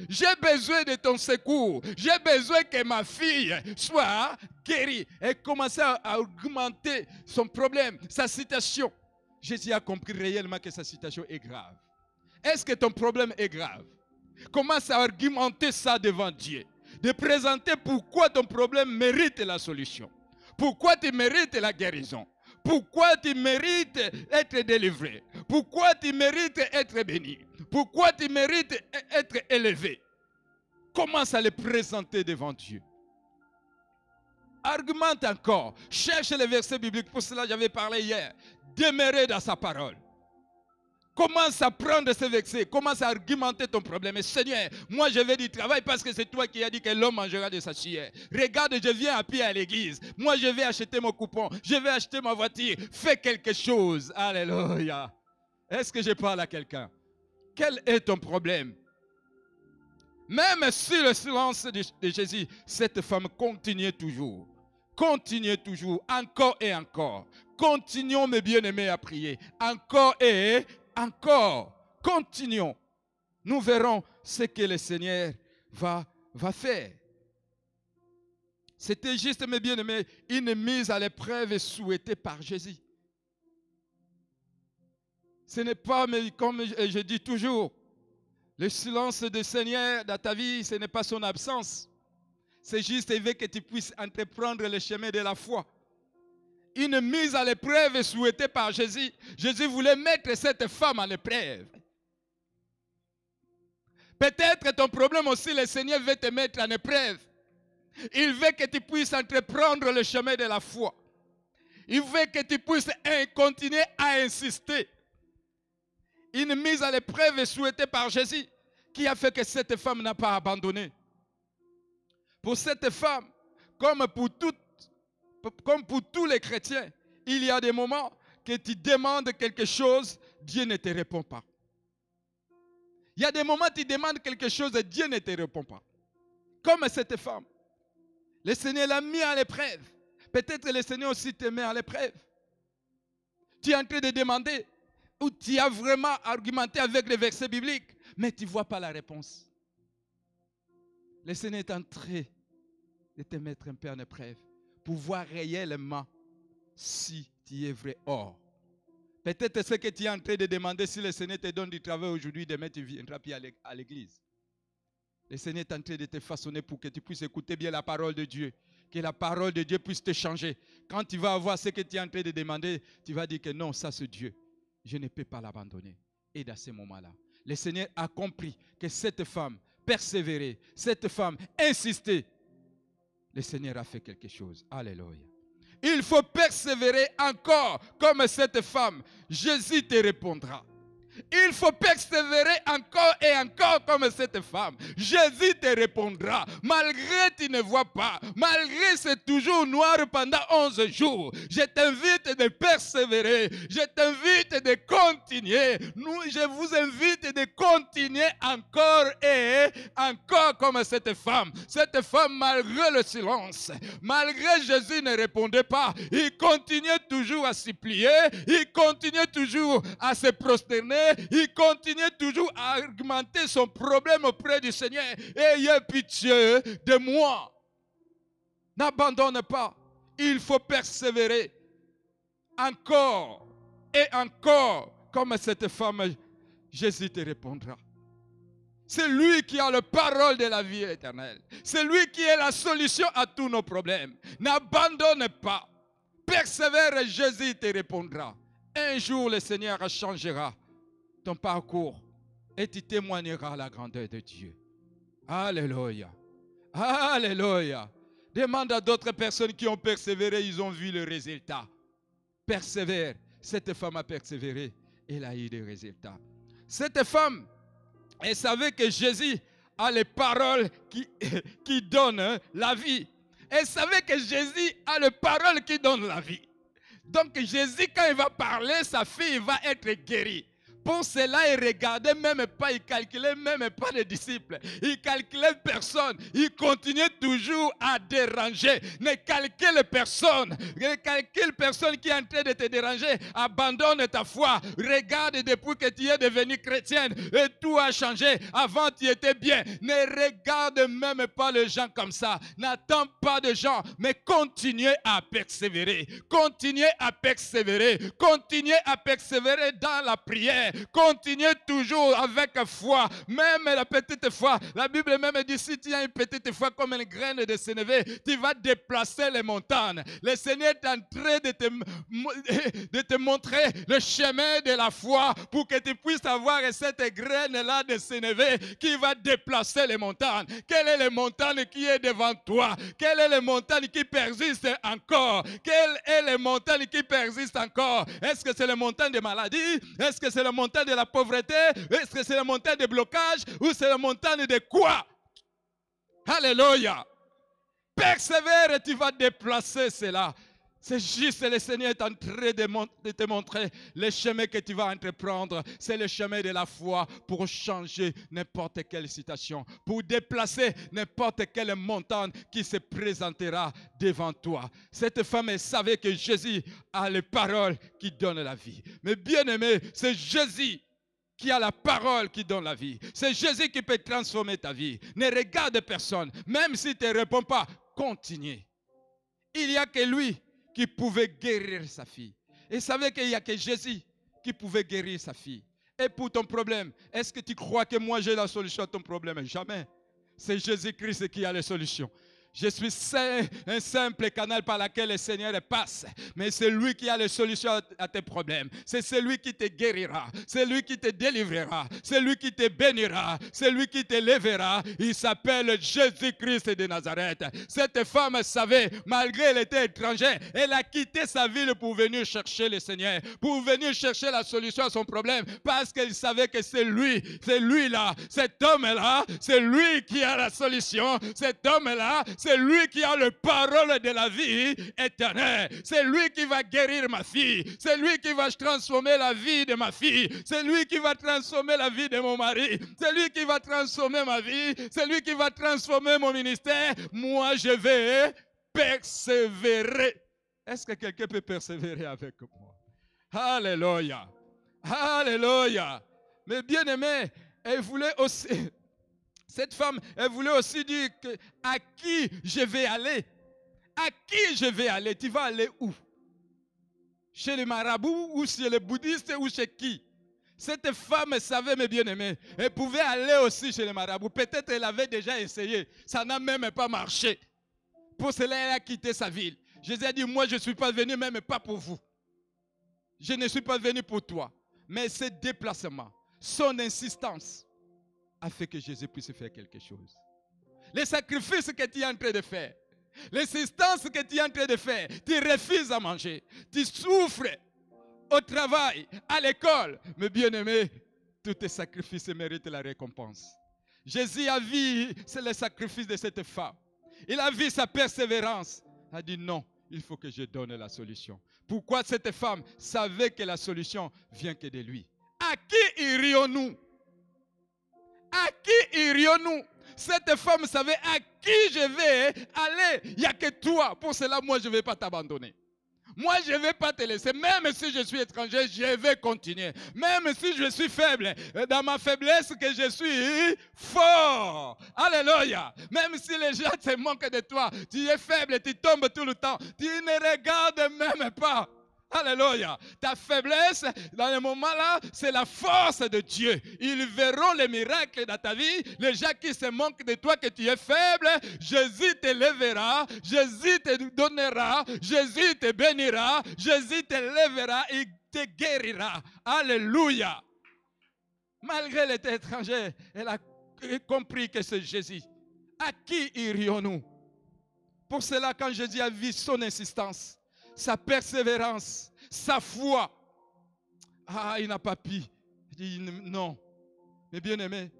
J'ai besoin de ton secours. J'ai besoin que ma fille soit guérie. Et commencer à augmenter son problème, sa situation. Jésus a compris réellement que sa situation est grave. Est-ce que ton problème est grave? Commence à argumenter ça devant Dieu. De présenter pourquoi ton problème mérite la solution. Pourquoi tu mérites la guérison? Pourquoi tu mérites être délivré? Pourquoi tu mérites être béni? Pourquoi tu mérites être élevé? Commence à le présenter devant Dieu? Argumente encore. Cherche les versets bibliques. Pour cela, j'avais parlé hier. Demeurer dans sa parole. Commence à prendre ces versets, commence à argumenter ton problème. Et Seigneur, moi je vais du travail parce que c'est toi qui as dit que l'homme mangera de sa chair. Regarde, je viens à pied à l'église. Moi je vais acheter mon coupon, je vais acheter ma voiture. Fais quelque chose. Alléluia. Est-ce que je parle à quelqu'un? Quel est ton problème? Même sur le silence de, Jésus, cette femme continuait toujours. Continuez toujours, encore et encore. Continuons, mes bien-aimés, à prier. Encore et encore. Continuons. Nous verrons ce que le Seigneur va faire. C'était juste, mes bien-aimés, une mise à l'épreuve souhaitée par Jésus. Ce n'est pas, mais comme je dis toujours, le silence du Seigneur dans ta vie, ce n'est pas son absence. C'est juste il veut que tu puisses entreprendre le chemin de la foi une mise à l'épreuve souhaitée par Jésus. Jésus voulait mettre cette femme à l'épreuve. Peut-être ton problème aussi, le Seigneur veut te mettre en épreuve. Il veut que tu puisses entreprendre le chemin de la foi. Il veut que tu puisses continuer à insister. Une mise à l'épreuve souhaitée par Jésus qui a fait que cette femme n'a pas abandonné. Pour cette femme, comme pour, tous les chrétiens, il y a des moments que tu demandes quelque chose, Dieu ne te répond pas. Il y a des moments où tu demandes quelque chose et Dieu ne te répond pas. Comme cette femme. Le Seigneur l'a mis à l'épreuve. Peut-être le Seigneur aussi te met à l'épreuve. Tu es en train de demander ou tu as vraiment argumenté avec les versets bibliques, mais tu ne vois pas la réponse. Le Seigneur est en de te mettre un peu en épreuve pour voir réellement si tu es vrai or. Peut-être ce que tu es en train de demander, si le Seigneur te donne du travail aujourd'hui, demain tu viendras plus à l'église. Le Seigneur est en train de te façonner pour que tu puisses écouter bien la parole de Dieu. Que la parole de Dieu puisse te changer. Quand tu vas avoir ce que tu es en train de demander, tu vas dire que non, ça c'est Dieu. Je ne peux pas l'abandonner. Et dans ce moment-là, le Seigneur a compris que cette femme persévérait, cette femme insistait. Le Seigneur a fait quelque chose. Alléluia. Il faut persévérer encore comme cette femme. Jésus te répondra. Il faut persévérer encore et encore comme cette femme. Jésus te répondra. Malgré tu ne vois pas, malgré c'est toujours noir pendant 11 jours, je t'invite de persévérer. Je t'invite de continuer. Nous, je vous invite de continuer encore et encore comme cette femme. Cette femme, malgré le silence, malgré Jésus ne répondait pas, il continuait toujours à s'y plier, il continuait toujours à se prosterner, il continuait toujours à argumenter son problème auprès du Seigneur. Ayez pitié de moi. N'abandonne pas. Il faut persévérer. Encore et encore, comme cette femme, Jésus te répondra. C'est lui qui a la parole de la vie éternelle. C'est lui qui est la solution à tous nos problèmes. N'abandonne pas. Persévère et Jésus te répondra. Un jour, le Seigneur changera parcours et tu témoigneras la grandeur de Dieu. Alléluia. Alléluia. Demande à d'autres personnes qui ont persévéré, ils ont vu le résultat. Persévère. Cette femme a persévéré. Elle a eu des résultats. Cette femme, elle savait que Jésus a les paroles qui, *laughs* qui donnent la vie. Elle savait que Jésus a les paroles qui donnent la vie. Donc Jésus, quand il va parler, sa fille va être guérie. Pour cela, il regardait même pas, il calculait même pas les disciples. Il calculait personne. Il continuait toujours à déranger. Ne calcule personne. Ne calcule personne qui est en train de te déranger. Abandonne ta foi. Regarde depuis que tu es devenu chrétienne et tout a changé. Avant, tu étais bien. Ne regarde même pas les gens comme ça. N'attends pas de gens, mais continuez à persévérer. Continuez à persévérer. Continuez à persévérer dans la prière. Continuez toujours avec foi, même la petite foi. La Bible même dit si tu as une petite foi comme une graine de sénévé, tu vas déplacer les montagnes. Le Seigneur est en train de te, *laughs* de te montrer le chemin de la foi pour que tu puisses avoir cette graine-là de sénévé qui va déplacer les montagnes. Quelle est la montagne qui est devant toi? Quelle est la montagne qui persiste encore? Quelle est la montagne qui persiste encore? Est-ce que c'est la montagne de maladie? Est-ce que c'est montagne de la pauvreté? Est-ce que c'est la montagne de blocage ou c'est la montagne de quoi? Alléluia. Persévère et tu vas déplacer cela. C'est juste le Seigneur est en train de te montrer le chemin que tu vas entreprendre. C'est le chemin de la foi pour changer n'importe quelle situation, pour déplacer n'importe quelle montagne qui se présentera devant toi. Cette femme savait que Jésus a les paroles qui donnent la vie. Mais bien aimé, c'est Jésus qui a la parole qui donne la vie. C'est Jésus qui peut transformer ta vie. Ne regarde personne. Même si tu ne réponds pas, continue. Il n'y a que lui qui pouvait guérir sa fille. Et savait qu'il n'y a que Jésus qui pouvait guérir sa fille. Et pour ton problème, est-ce que tu crois que moi j'ai la solution à ton problème? Jamais. C'est Jésus-Christ qui a la solution. Je suis un simple canal par lequel le Seigneur passe. Mais c'est lui qui a les solutions à tes problèmes. C'est celui qui te guérira. C'est lui qui te délivrera. C'est lui qui te bénira. C'est lui qui te lèvera. Il s'appelle Jésus-Christ de Nazareth. Cette femme savait, malgré qu'elle était étrangère, elle a quitté sa ville pour venir chercher le Seigneur. Pour venir chercher la solution à son problème. Parce qu'elle savait que c'est lui. C'est lui là. Cet homme-là. C'est lui qui a la solution. Cet homme-là c'est lui qui a le parole de la vie éternelle. C'est lui qui va guérir ma fille. C'est lui qui va transformer la vie de ma fille. C'est lui qui va transformer la vie de mon mari. C'est lui qui va transformer ma vie. C'est lui qui va transformer mon ministère. Moi, je vais persévérer. Est-ce que quelqu'un peut persévérer avec moi? Alléluia. Alléluia. Mais bien aimé, elle voulait aussi, cette femme, elle voulait aussi dire à qui je vais aller? À qui je vais aller? Tu vas aller où? Chez les marabouts ou chez les bouddhistes ou chez qui? Cette femme savait, mes bien-aimés, elle pouvait aller aussi chez les marabouts. Peut-être elle avait déjà essayé. Ça n'a même pas marché. Pour cela, elle a quitté sa ville. Jésus a dit, moi je ne suis pas venu même pas pour vous. Je ne suis pas venu pour toi. Mais ce déplacement, son insistance, a fait que Jésus puisse faire quelque chose. Les sacrifices que tu es en train de faire, l'insistance que tu es en train de faire, tu refuses à manger, tu souffres au travail, à l'école. Mais bien aimé, tous tes sacrifices méritent la récompense. Jésus a vu le sacrifice de cette femme. Il a vu sa persévérance. Il a dit non, il faut que je donne la solution. Pourquoi cette femme savait que la solution vient que de lui? À qui irions-nous? À qui irions-nous? Cette femme savait à qui je vais aller. Il n'y a que toi. Pour cela, moi, je ne vais pas t'abandonner. Moi, je ne vais pas te laisser. Même si je suis étranger, je vais continuer. Même si je suis faible, dans ma faiblesse que je suis fort. Alléluia. Même si les gens te manquent de toi, tu es faible, tu tombes tout le temps. Tu ne regardes même pas. Alléluia. Ta faiblesse, dans le moment-là, c'est la force de Dieu. Ils verront les miracles dans ta vie. Les gens qui se moquent de toi, que tu es faible, Jésus te lèvera, Jésus te donnera, Jésus te bénira, Jésus te lèvera et te guérira. Alléluia. Malgré l'état étranger, elle a compris que c'est Jésus. À qui irions-nous? Pour cela, quand Jésus a vu son insistance, sa persévérance, sa foi. Ah, il n'a pas pu. Il dit non. Mais bien aimé,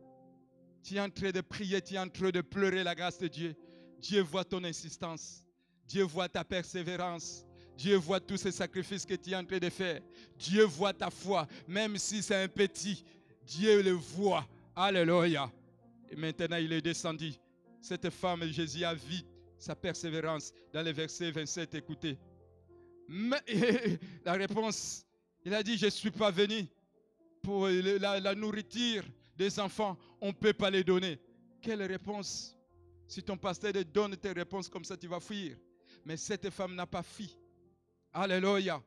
tu es en train de prier, tu es en train de pleurer la grâce de Dieu. Dieu voit ton insistance. Dieu voit ta persévérance. Dieu voit tous ces sacrifices que tu es en train de faire. Dieu voit ta foi, même si c'est un petit. Dieu le voit. Alléluia. Et maintenant, il est descendu. Cette femme, Jésus a vu sa persévérance dans le verset 27. Écoutez. Mais, *laughs* la réponse, il a dit, je ne suis pas venu pour la, nourriture des enfants, on ne peut pas les donner. Quelle réponse? Si ton pasteur te donne tes réponses comme ça, tu vas fuir. Mais cette femme n'a pas fui. Alléluia.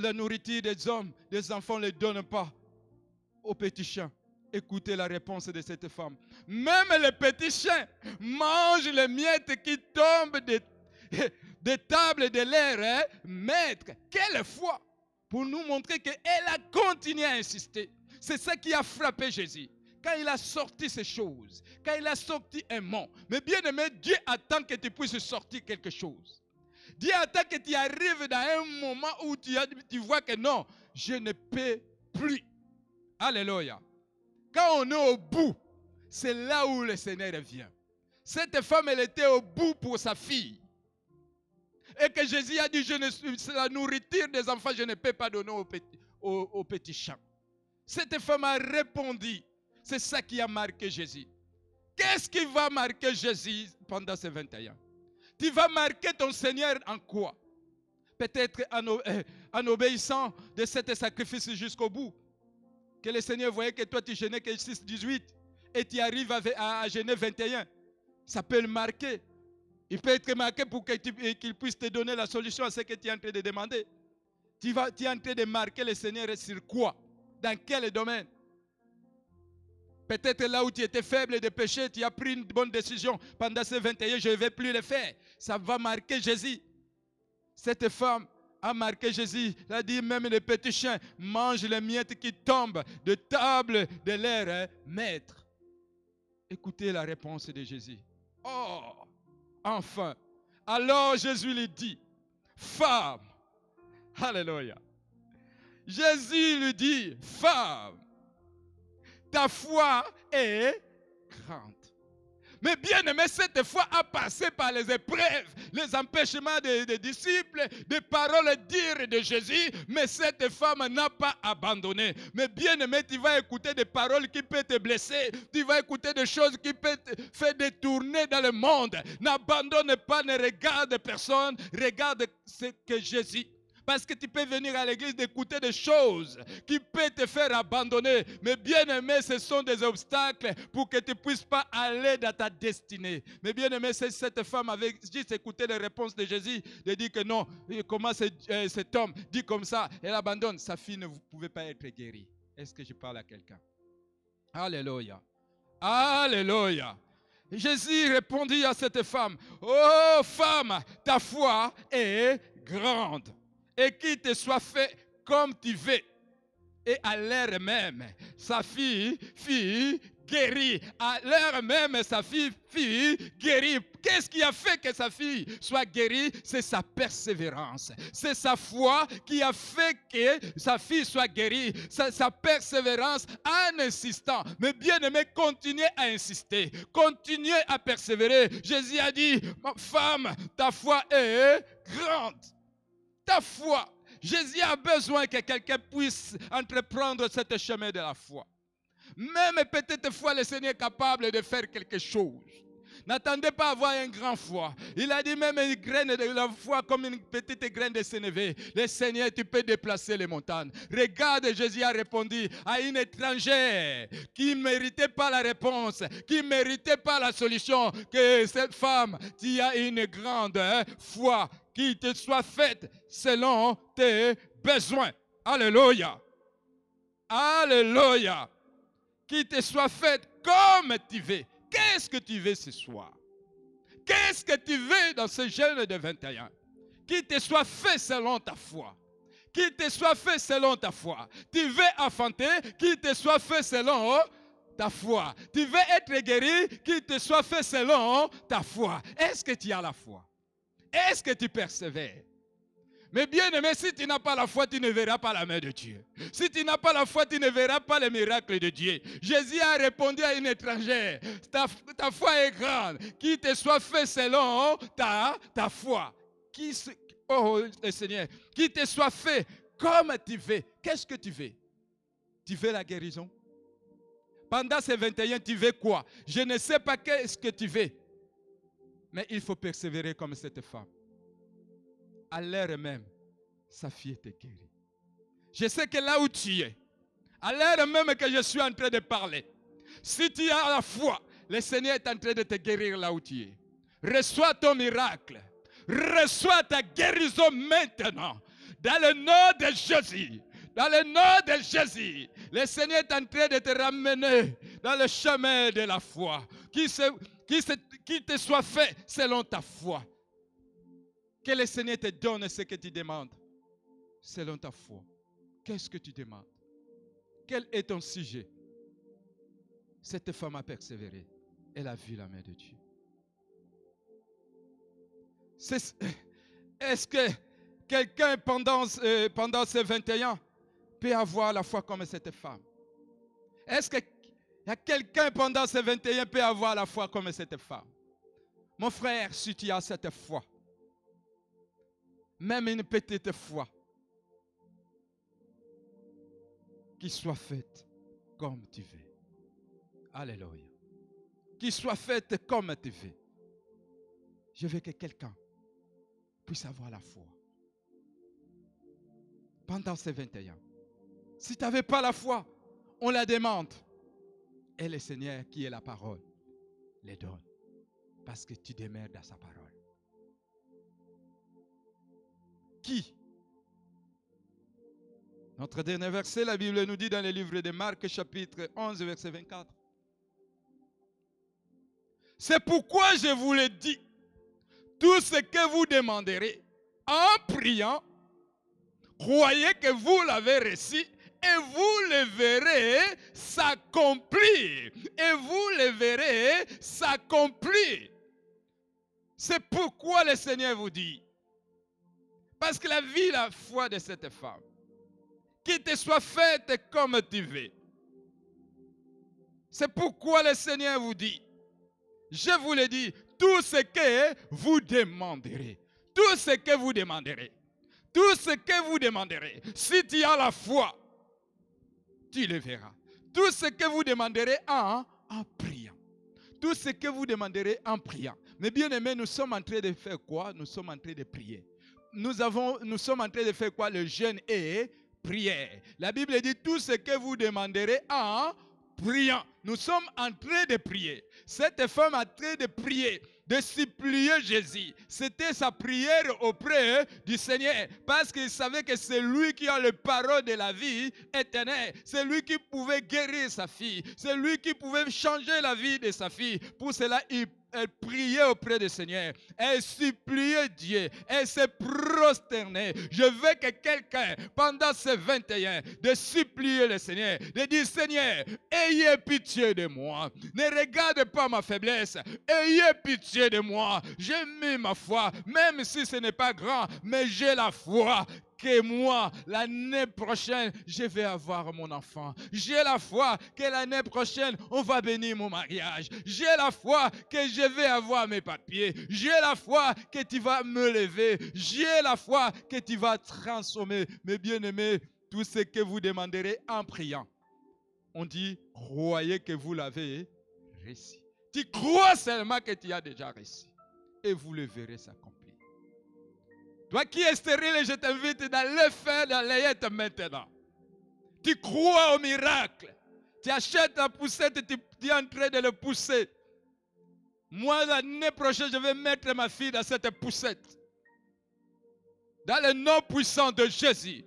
la nourriture des hommes, des enfants ne les donne pas aux petits chiens. Écoutez la réponse de cette femme. Même les petits chiens mangent les miettes qui tombent des, des tables de l'air, hein, maître. Quelle foi pour nous montrer qu'elle a continué à insister. C'est ça qui a frappé Jésus. Quand il a sorti ces choses, quand il a sorti un mot. Mais bien aimé, Dieu attend que tu puisses sortir quelque chose. Dieu attend que tu arrives dans un moment où tu, tu vois que non, je ne peux plus. Alléluia. Quand on est au bout, c'est là où le Seigneur vient. Cette femme, elle était au bout pour sa fille. Et que Jésus a dit, je ne la nourriture des enfants, je ne peux pas donner aux petits, aux, petits champs. Cette femme a répondu. C'est ça qui a marqué Jésus. Qu'est-ce qui va marquer Jésus pendant ces 21 Tu vas marquer ton Seigneur en quoi? Peut-être en, euh, obéissant de cet sacrifice jusqu'au bout. Que le Seigneur voyait que toi tu gênais que 6, 18 et tu arrives à, à gêner 21. Ça peut le marquer. Il peut être marqué pour qu'il puisse te donner la solution à ce que tu es en train de demander. Tu, tu es en train de marquer le Seigneur sur quoi? Dans quel domaine? Peut-être là où tu étais faible de péché, tu as pris une bonne décision. Pendant ces 21, je ne vais plus le faire. Ça va marquer Jésus. Cette femme a marqué Jésus. Il a dit même les petits chiens mangent les miettes qui tombent de table de leur maître. Écoutez la réponse de Jésus. Oh, enfin. Alors Jésus lui dit, femme, alléluia. Jésus lui dit, femme, ta foi est grande. Mais bien aimé, cette foi a passé par les épreuves, les empêchements des, disciples, des paroles dires de Jésus, mais cette femme n'a pas abandonné. Mais bien aimé, tu vas écouter des paroles qui peuvent te blesser, tu vas écouter des choses qui peuvent te faire détourner dans le monde. N'abandonne pas, ne regarde personne, regarde ce que Jésus parce que tu peux venir à l'église d'écouter des choses qui peuvent te faire abandonner. Mais bien aimé, ce sont des obstacles pour que tu ne puisses pas aller dans ta destinée. Mais bien aimé, cette femme avait juste écouté les réponses de Jésus, de dire que non, comment euh, cet homme dit comme ça, elle abandonne. Sa fille ne pouvait pas être guérie. Est-ce que je parle à quelqu'un? Alléluia. Alléluia. Jésus répondit à cette femme, Oh femme, ta foi est grande et qu'il te soit fait comme tu veux. Et à l'heure même, sa fille, fille guérie. À l'heure même, sa fille, fille guérie. Qu'est-ce qui a fait que sa fille soit guérie? C'est sa persévérance. C'est sa foi qui a fait que sa fille soit guérie. C'est sa persévérance en insistant. Mais bien aimé, continuez à insister. Continuez à persévérer. Jésus a dit, femme, ta foi est grande ta foi. Jésus a besoin que quelqu'un puisse entreprendre cette chemin de la foi. Même peut-être fois, le Seigneur est capable de faire quelque chose. N'attendez pas à avoir une grande foi. Il a dit même une graine de la foi comme une petite graine de sénévé. Le Seigneur, tu peux déplacer les montagnes. Regarde, Jésus a répondu à une étrangère qui ne méritait pas la réponse, qui ne méritait pas la solution. Que cette femme, tu as une grande hein, foi qui te soit faite selon tes besoins. Alléluia. Alléluia. Qui te soit faite comme tu veux. Qu'est-ce que tu veux ce soir? Qu'est-ce que tu veux dans ce jeûne de 21? Qu'il te soit fait selon ta foi. Qu'il te soit fait selon ta foi. Tu veux affronter, qu'il te soit fait selon ta foi. Tu veux être guéri, qu'il te soit fait selon ta foi. Est-ce que tu as la foi? Est-ce que tu persévères? Mais bien aimé, si tu n'as pas la foi, tu ne verras pas la main de Dieu. Si tu n'as pas la foi, tu ne verras pas les miracles de Dieu. Jésus a répondu à une étrangère, ta, foi est grande, qu'il te soit fait selon ta, foi. Qui, oh Seigneur, qu'il te soit fait comme tu veux. Qu'est-ce que tu veux? Tu veux la guérison? Pendant ces 21, tu veux quoi? Je ne sais pas qu'est-ce que tu veux. Mais il faut persévérer comme cette femme à l'heure même, sa fille était guérie. Je sais que là où tu es, à l'heure même que je suis en train de parler, si tu as la foi, le Seigneur est en train de te guérir là où tu es. Reçois ton miracle. Reçois ta guérison maintenant. Dans le nom de Jésus. Dans le nom de Jésus. Le Seigneur est en train de te ramener dans le chemin de la foi. Qui, te soit fait selon ta foi. Que le Seigneur te donne ce que tu demandes selon ta foi. Qu'est-ce que tu demandes? Quel est ton sujet? Cette femme a persévéré. Elle a vu la main de Dieu. *laughs* Est-ce que quelqu'un pendant, euh, pendant ces 21 peut avoir la foi comme cette femme? Est-ce qu'il y a quelqu'un pendant ces 21 peut avoir la foi comme cette femme? Mon frère, si tu as cette foi, même une petite foi, qui soit faite comme tu veux. Alléluia. Qui soit faite comme tu veux. Je veux que quelqu'un puisse avoir la foi. Pendant ces 21. Si tu n'avais pas la foi, on la demande. Et le Seigneur, qui est la parole, les donne. Parce que tu demeures dans sa parole. Qui? Notre dernier verset, la Bible nous dit dans le livre de Marc, chapitre 11, verset 24. C'est pourquoi je vous le dis. Tout ce que vous demanderez en priant, croyez que vous l'avez reçu et vous le verrez s'accomplir. Et vous le verrez s'accomplir. C'est pourquoi le Seigneur vous dit, parce que la vie, la foi de cette femme, qu'il te soit faite comme tu veux. C'est pourquoi le Seigneur vous dit, je vous le dis, tout ce que vous demanderez, tout ce que vous demanderez, tout ce que vous demanderez, si tu as la foi, tu le verras. Tout ce que vous demanderez en, en priant. Tout ce que vous demanderez en priant. Mais bien aimé, nous sommes en train de faire quoi? Nous sommes en train de prier. Nous, avons, nous sommes en train de faire quoi? Le jeûne et prière. La Bible dit tout ce que vous demanderez en priant. Nous sommes en train de prier. Cette femme en train de prier de supplier Jésus. C'était sa prière auprès du Seigneur parce qu'il savait que c'est lui qui a le parole de la vie éternelle. C'est lui qui pouvait guérir sa fille. C'est lui qui pouvait changer la vie de sa fille. Pour cela, il elle priait auprès du Seigneur, elle suppliait Dieu, elle se prosternait. Je veux que quelqu'un, pendant ces 21, de supplier le Seigneur, de dire Seigneur, ayez pitié de moi. Ne regarde pas ma faiblesse, ayez pitié de moi. J'ai mis ma foi, même si ce n'est pas grand, mais j'ai la foi que moi, l'année prochaine, je vais avoir mon enfant. J'ai la foi que l'année prochaine, on va bénir mon mariage. J'ai la foi que je vais avoir mes papiers. J'ai la foi que tu vas me lever. J'ai la foi que tu vas transformer. Mes bien-aimés, tout ce que vous demanderez en priant. On dit, croyez que vous l'avez réussi. Tu crois seulement que tu as déjà réussi. Et vous le verrez s'accomplir. Toi qui es stérile, je t'invite d'aller faire la layette maintenant. Tu crois au miracle. Tu achètes la poussette et tu, es en train de le pousser. Moi, l'année prochaine, je vais mettre ma fille dans cette poussette. Dans le nom puissant de Jésus.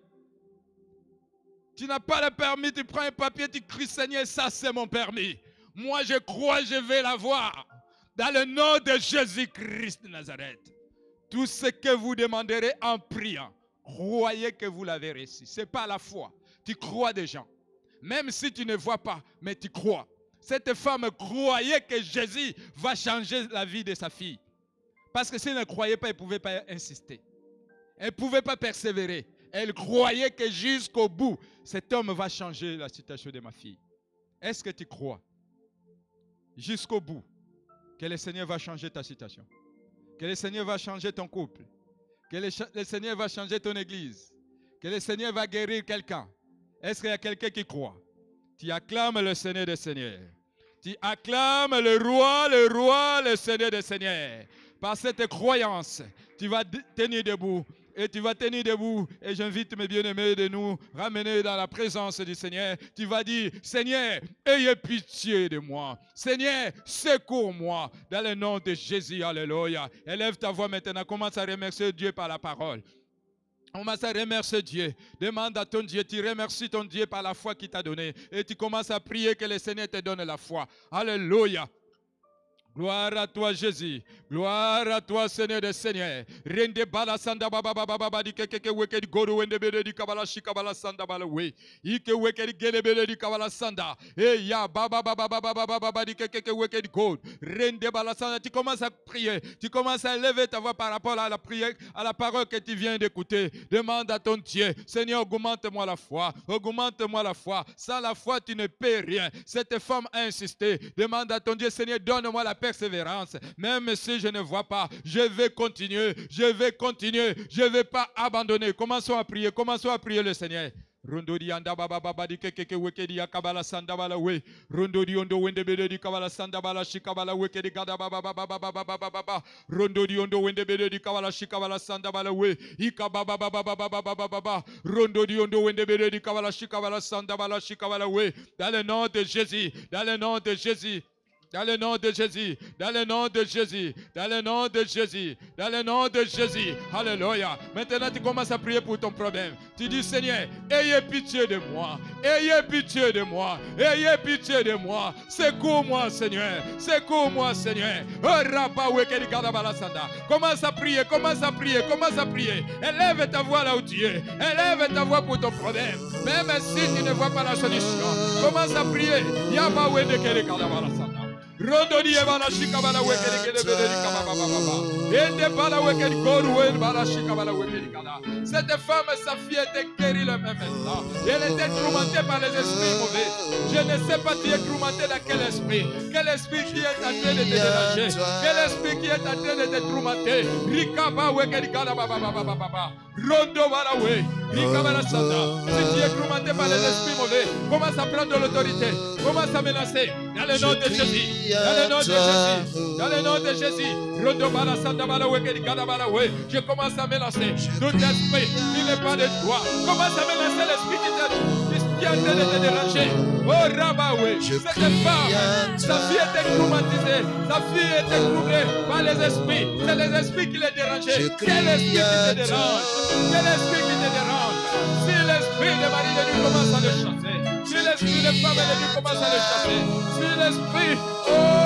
Tu n'as pas le permis, tu prends un papier, tu cries Seigneur, ça c'est mon permis. Moi je crois, je vais l'avoir. Dans le nom de Jésus-Christ de Nazareth. Tout ce que vous demanderez en priant, croyez que vous l'avez reçu. Ce n'est pas la foi. Tu crois déjà. Même si tu ne vois pas, mais tu crois. Cette femme croyait que Jésus va changer la vie de sa fille. Parce que si elle ne croyait pas, elle ne pouvait pas insister. Elle ne pouvait pas persévérer. Elle croyait que jusqu'au bout, cet homme va changer la situation de ma fille. Est-ce que tu crois? Jusqu'au bout que le Seigneur va changer ta situation que le Seigneur va changer ton couple. Que le, Seigneur va changer ton église. Que le Seigneur va guérir quelqu'un. Est-ce qu'il y a quelqu'un qui croit? Tu acclames le Seigneur des Seigneurs. Tu acclames le roi, le roi, le Seigneur des Seigneurs. Par cette croyance, tu vas tenir debout et tu vas tenir debout. Et j'invite mes bien-aimés de nous ramener dans la présence du Seigneur. Tu vas dire, Seigneur, ayez pitié de moi. Seigneur, secours-moi. Dans le nom de Jésus, Alléluia. Élève ta voix maintenant. Commence à remercier Dieu par la parole. Commence à remercier Dieu. Demande à ton Dieu. Tu remercies ton Dieu par la foi qu'il t'a donnée. Et tu commences à prier que le Seigneur te donne la foi. Alléluia. Gloire à toi, Jésus. Gloire à toi, Seigneur des Seigneurs. Rende bala sanda baba baba baba di keke ke weke di godo wende bede di kabala shi kabala sanda bala we. Ike weke di gele bede di kabala sanda. Eh ya baba baba baba baba baba di keke ke weke di godo. Rende bala sanda. Tu commences à prier. Tu commences à lever ta voix par rapport à la prière, à la parole que tu viens d'écouter. Demande à ton Dieu. Seigneur, augmente-moi la foi. Augmente-moi la foi. Sans la foi, tu ne peux rien. Cette femme a insisté. Demande à ton Dieu, Seigneur, donne-moi la persévérance. Même si je ne vois pas, je vais continuer, je vais continuer, je ne vais pas abandonner. Commençons à prier, commençons à prier le Seigneur. Rondodi anda baba baba di keke ke weke di akabala sanda bala we. Rondodi ondo wende bede di kabala sanda bala shikabala weke di gada baba baba baba baba baba baba. Ondo wende bede di kabala shikabala sanda bala we. Ika baba baba baba baba baba baba. Ondo wende bede di kabala sanda bala we. Dans le nom de Jésus, dans le nom de Jésus. Dans le nom de Jésus, dans le nom de Jésus, dans le nom de Jésus, dans le nom de Jésus. Alléluia. Maintenant, tu commences à prier pour ton problème. Tu dis, Seigneur, ayez pitié de moi. Ayez pitié de moi. Ayez pitié de moi. Secours-moi, Seigneur. Secours-moi, Seigneur. Oh, commence à prier, commence à prier, commence à prier. Élève ta voix là où tu es. Élève ta voix pour ton problème. Même si tu ne vois pas la solution, commence à prier. Yahweh de Rondoni e bala shika bala wekeli kele kaba baba baba. Ende bala wekeli koru en bala shika bala wekeli kada. Cette femme, sa fille était guérie le même instant. Elle était tourmentée par les esprits mauvais. Je ne sais pas tu es tourmenté dans quel esprit. Quel esprit qui est en train de te déranger? Quel esprit qui est en train de te tourmenter? Rikaba wekeli kada baba baba baba. Rondo bala we. Si tu es tourmenté par les esprits mauvais, commence à prendre l'autorité. Commence à menacer. Dans le nom de Jésus. Dans le nom de Jésus. Dans le nom de Jésus. Je commence à menacer tout esprit qui n'est pas de toi. Commence à menacer l'esprit qui est en train de te déranger. Oh Rabaoué, cette femme, sa fille était traumatisée, sa fille était troublée par les esprits. C'est les esprits qui les dérangeaient. Quel esprit qui te dérange? Quel esprit qui te dérange? De de lui commence à le chasser, si l'esprit de femme de lui commence à le chasser, si l'esprit, oh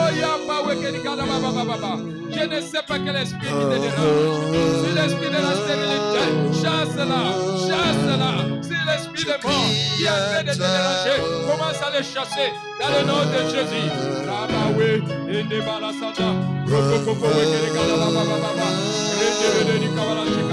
je ne sais pas quel esprit qui te dérange. Si l'esprit de la stérilité, chasse-la, chasse-la. Si l'esprit de mort qui a fait de te déranger, commence à le chasser dans le nom de Jésus. Rabawe, Indebalasada, Rokoko, Wekeregala, Baba, Baba, Rendebele, Kabala, Shikabala, Santa,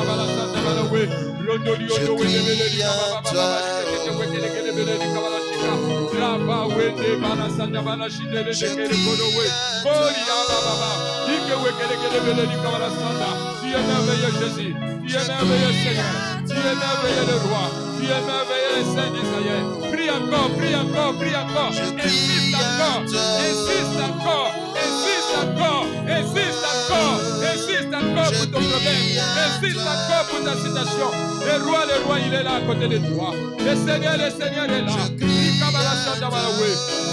We kere kere bele di kabala sanda. Tu es merveilleux Jésus. Tu es merveilleux Seigneur. Tu es merveilleux le roi. Tu es merveilleux Saint d'Israël. Prie encore, prie encore, prie encore. Insiste encore. Insiste encore. Insiste encore. Insiste encore. Insiste encore pour ton problème. Insiste encore pour ta situation. Le roi, le roi, il est là à côté de toi. Le Seigneur, le Seigneur est là.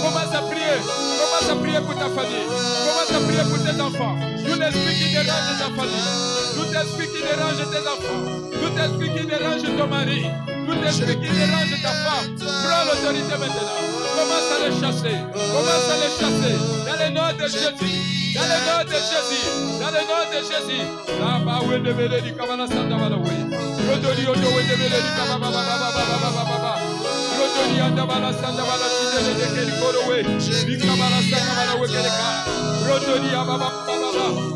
Commence à prier. Commence à prier pour ta famille. Commence à prier pour tes enfants. Tout esprit qui dérange ta famille. Tout esprit qui dérange tes enfants. Tout esprit qui dérange ton mari. Tout esprit qui dérange ta femme. Prends l'autorité maintenant. Commence à les chasser. Commence à les chasser. Dans le nom de Jésus. Dans le nom de Jésus. Dans le nom de Jésus. Sandavalawi.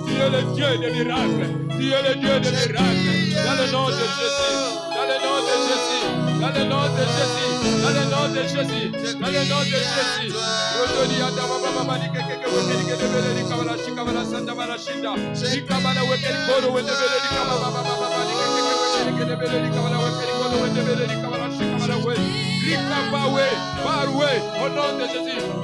Tu es le Dieu miracles. Tu le Dieu miracles. Dans le nom de Jésus. Dans le nom de Jésus. Dans le nom de Jésus. Dans le nom de Jésus. Dans le nom de Jésus. Rodoli Andababa Baba Nike Keke Wekeli Keke Bele Kabala Shikabala Santa Bala Shinda. Shikabala Wekeli Koro Wende Bele Baba Baba Keke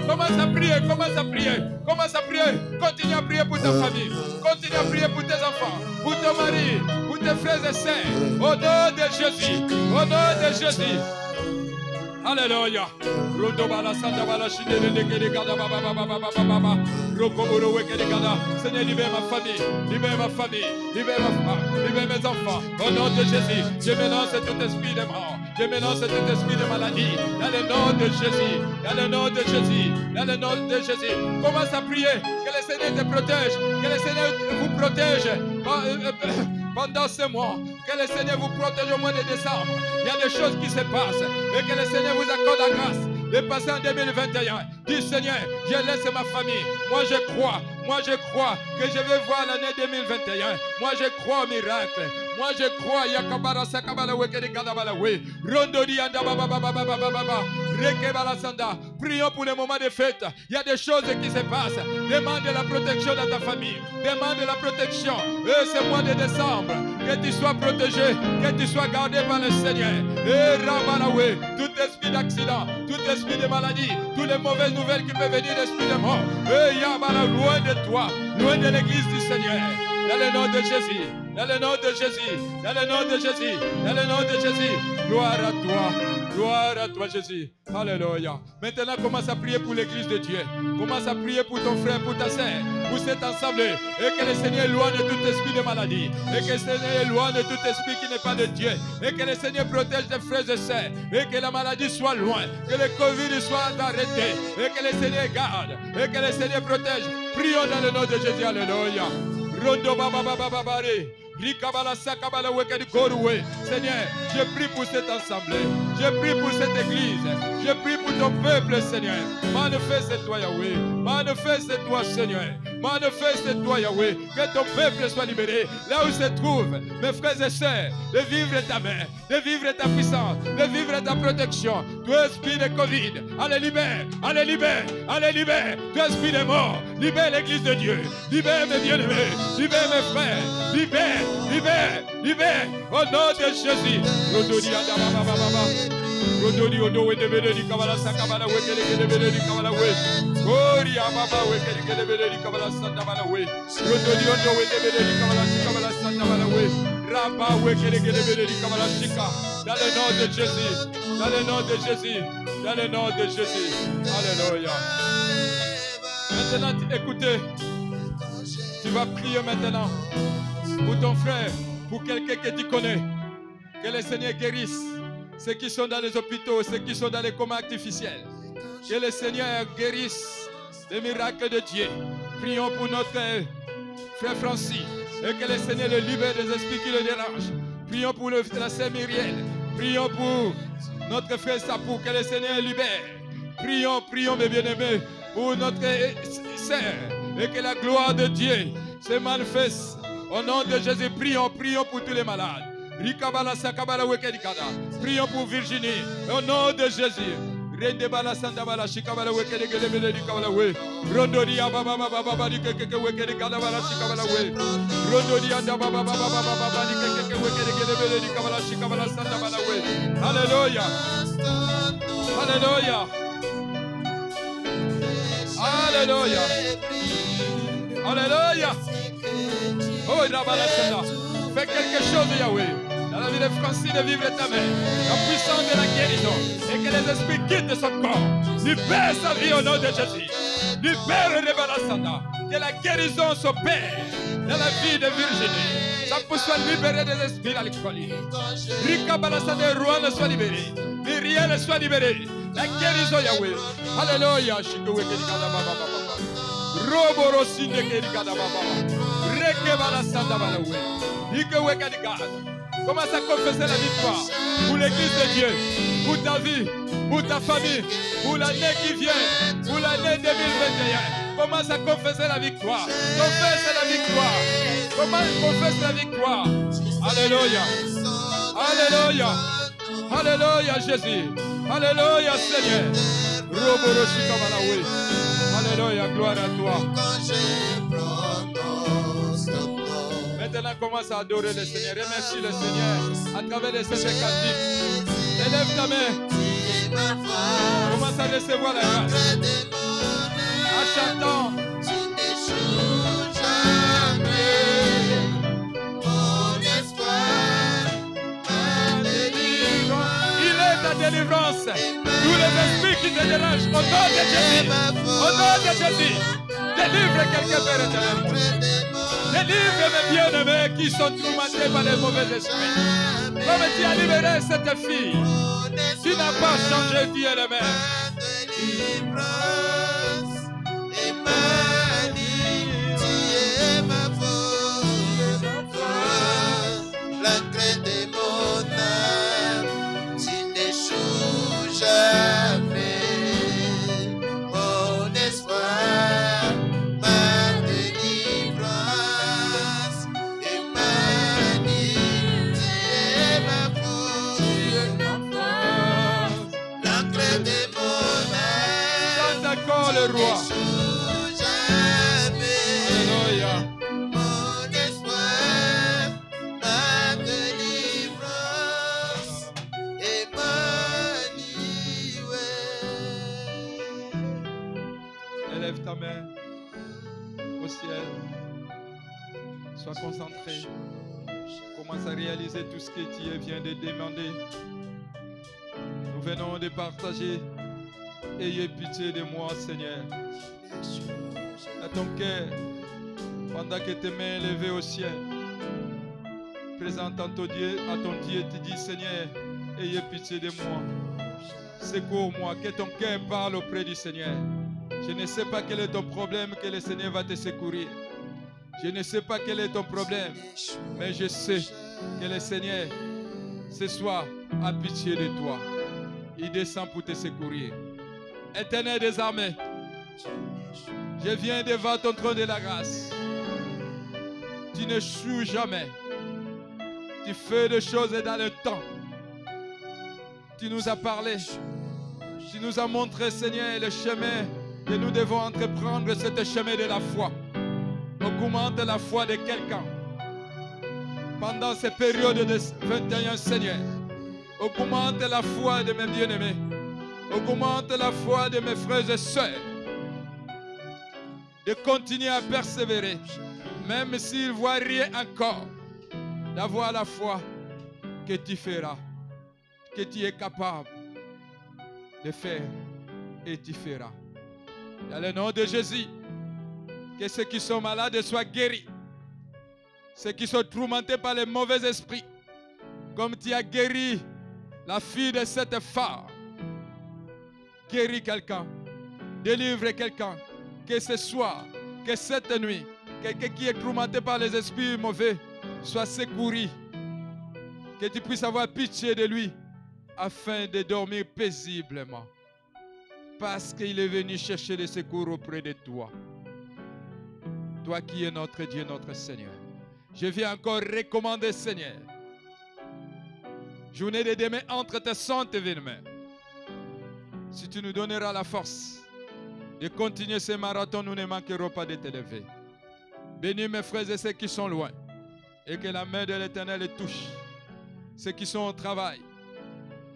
Commence à prier, commence à prier, commence à prier. Continue à prier pour ta famille. Continue à prier pour tes enfants, pour ton mari, pour tes frères et sœurs. Au nom de Jésus. Au nom de Jésus. Alléluia. Seigneur, libère ma famille, libère ma famille, libère ma libère mes enfants. Au nom de Jésus, je mélange tout esprit de mort, je mélange tout esprit de maladie. Dans le nom de Jésus, dans le nom de Jésus, dans le nom de Jésus. Commence à prier, que le Seigneur te protège, que le Seigneur vous protège pendant ce mois. Que le Seigneur vous protège au mois de décembre. Il y a des choses qui se passent et que le Seigneur vous accorde la grâce de passer en 2021. Dis Seigneur, je laisse ma famille. Moi je crois, moi je crois que je vais voir l'année 2021. Moi je crois au miracle. Moi je crois. Yakabara sakabala wekeri kadabala we. Rondori. Rekebala sanda. Prions pour les moments de fête. Il y a des choses qui se passent. Demande la protection dans ta famille. Demande la protection. Et ce mois de décembre, que tu sois protégé, que tu sois gardé par le Seigneur. Et Rabalawe, tout esprit d'accident, tout esprit de maladie, toutes les mauvaises nouvelles qui peuvent venir d'esprit de mort. Et Yabala, loin de toi, loin de l'église du Seigneur. Dans le nom de Jésus, dans le nom de Jésus, dans le nom de Jésus, dans le nom de Jésus. Gloire à toi. Gloire à toi, Jésus. Alléluia. Maintenant, commence à prier pour l'église de Dieu. Commence à prier pour ton frère, pour ta sœur, pour cette assemblée. Et que le Seigneur éloigne tout esprit de maladie. Et que le Seigneur éloigne tout esprit qui n'est pas de Dieu. Et que le Seigneur protège tes frères et sœurs. Et que la maladie soit loin. Que le Covid soit arrêté. Et que le Seigneur garde. Et que le Seigneur protège. Prions dans le nom de Jésus. Alléluia. Seigneur, je prie pour cette assemblée. Je prie pour cette église. Je prie pour ton peuple, Seigneur. Manifeste-toi, Yahweh. Manifeste-toi, Seigneur. Manifeste-toi, Yahweh. Que ton peuple soit libéré. Là où se trouve, mes frères et sœurs, de vivre ta main, de vivre ta puissance, de vivre ta protection. Tu esprit de Covid, allez libère, allez libère, allez libère. Tu esprit de mort, libère l'église de Dieu. Libère mes bien-aimés, libère mes frères, libère libère, libère, au nom de Jésus. Rodoni odo we de bele di kabala sa kabala we kele kele bele di kabala we. Ori ababa we kele kele bele di kabala sa kabala we. Rodoni odo we de bele di kabala sa kabala sa kabala we. Raba we kele kele bele di kabala shika. Dans le nom de Jésus. Dans le nom de Jésus. Dans le nom de Jésus. Alléluia. Maintenant, écoutez. Tu vas prier maintenant pour ton frère, pour quelqu'un que tu connais. Que le Seigneur guérisse ceux qui sont dans les hôpitaux, ceux qui sont dans les comas artificiels. Que le Seigneur guérisse les miracles de Dieu. Prions pour notre frère Francis et que le Seigneur le libère des esprits qui le dérangent. Prions pour le, la sœur Myriel. Prions pour notre frère Sapou, que le Seigneur libère. Prions, prions, mes bien-aimés, pour notre sœur et que la gloire de Dieu se manifeste au nom de Jésus, prions, prions pour tous les malades. Prions pour Virginie. Au nom de Jésus. Rende bala sanda bala shikabala weke de gele bele dikabala we. Rondo dia baba baba baba di keke ke weke de kala bala shikabala we. Rondo dia da baba baba baba baba di keke ke weke de gele bele dikabala shikabala sanda. Oh, Fais quelque chose, Yahweh. Dans la vie de Francis, de vivre ta main. La puissance de la guérison. Et que les esprits quittent son corps. Libère sa vie au nom de Jésus. Libère Rebalasana. Que la guérison s'opère dans la vie de Virginie. Ça peut soit libéré des esprits alcooliques. Rika Balasana et Rouen soit libéré. Myriel soit libéré. La guérison, Yahweh. Alléluia. Robo Rosinde Kerikada Baba. Commence à confesser la victoire pour l'église de Dieu, pour ta vie, pour ta famille, pour l'année qui vient, pour l'année 2021. Commence à confesser la victoire. Confesse la victoire. Commence confesse la victoire. Alléluia. Alléluia. Alléluia Jésus. Alléluia Seigneur. Alléluia. Gloire à toi. Maintenant, commence à adorer le Seigneur. Remercie le Seigneur à travers les saints cantiques. Élève ta main. Commence à recevoir la grâce. En chantant. Il est ta délivrance. Tous les esprits qui te dérangent, au nom de Jésus, au nom de Jésus, délivre quelqu'un, Père éternel. Délivre mes bien-aimés qui sont tourmentés par les mauvais esprits. Comme tu as libéré cette fille, tu n'as pas changé, Dieu le Mère. Tout ce que tu viens de demander. venons de partager. Ayez pitié de moi, Seigneur. À ton cœur, pendant que tes mains levées au ciel, présente à ton Dieu, à ton Dieu, tu dis Seigneur, ayez pitié de moi. Secours-moi, que ton cœur parle auprès du Seigneur. Je ne sais pas quel est ton problème, que le Seigneur va te secourir. Je ne sais pas quel est ton problème, mais je sais que le Seigneur, ce soir, a pitié de toi. Il descend pour te secourir. Éternel des armées, je viens devant ton trône de la grâce. Tu ne joues jamais. Tu fais des choses dans le temps. Tu nous as parlé. Tu nous as montré, Seigneur, le chemin que nous devons entreprendre, c'est le chemin de la foi. Augmente la foi de quelqu'un. Pendant ces périodes de 21, Seigneur, augmente la foi de mes bien-aimés. Augmente la foi de mes frères et sœurs. De continuer à persévérer, même s'ils ne voient rien encore, d'avoir la foi que tu feras, que tu es capable de faire et tu feras. Dans le nom de Jésus, que ceux qui sont malades soient guéris. Ceux qui sont tourmentés par les mauvais esprits, comme tu as guéri la fille de cette femme. Guéris quelqu'un, délivre quelqu'un, que ce soir, que cette nuit, quelqu'un qui est tourmenté par les esprits mauvais soit secouru. Que tu puisses avoir pitié de lui afin de dormir paisiblement. Parce qu'il est venu chercher le secours auprès de toi. Toi qui es notre Dieu, notre Seigneur. Je viens encore recommander, Seigneur, journée de demain entre tes saintes mains. Si tu nous donneras la force de continuer ce marathon, nous ne manquerons pas de t'élever. Bénis mes frères et ceux qui sont loin et que la main de l'Éternel les touche. Ceux qui sont au travail,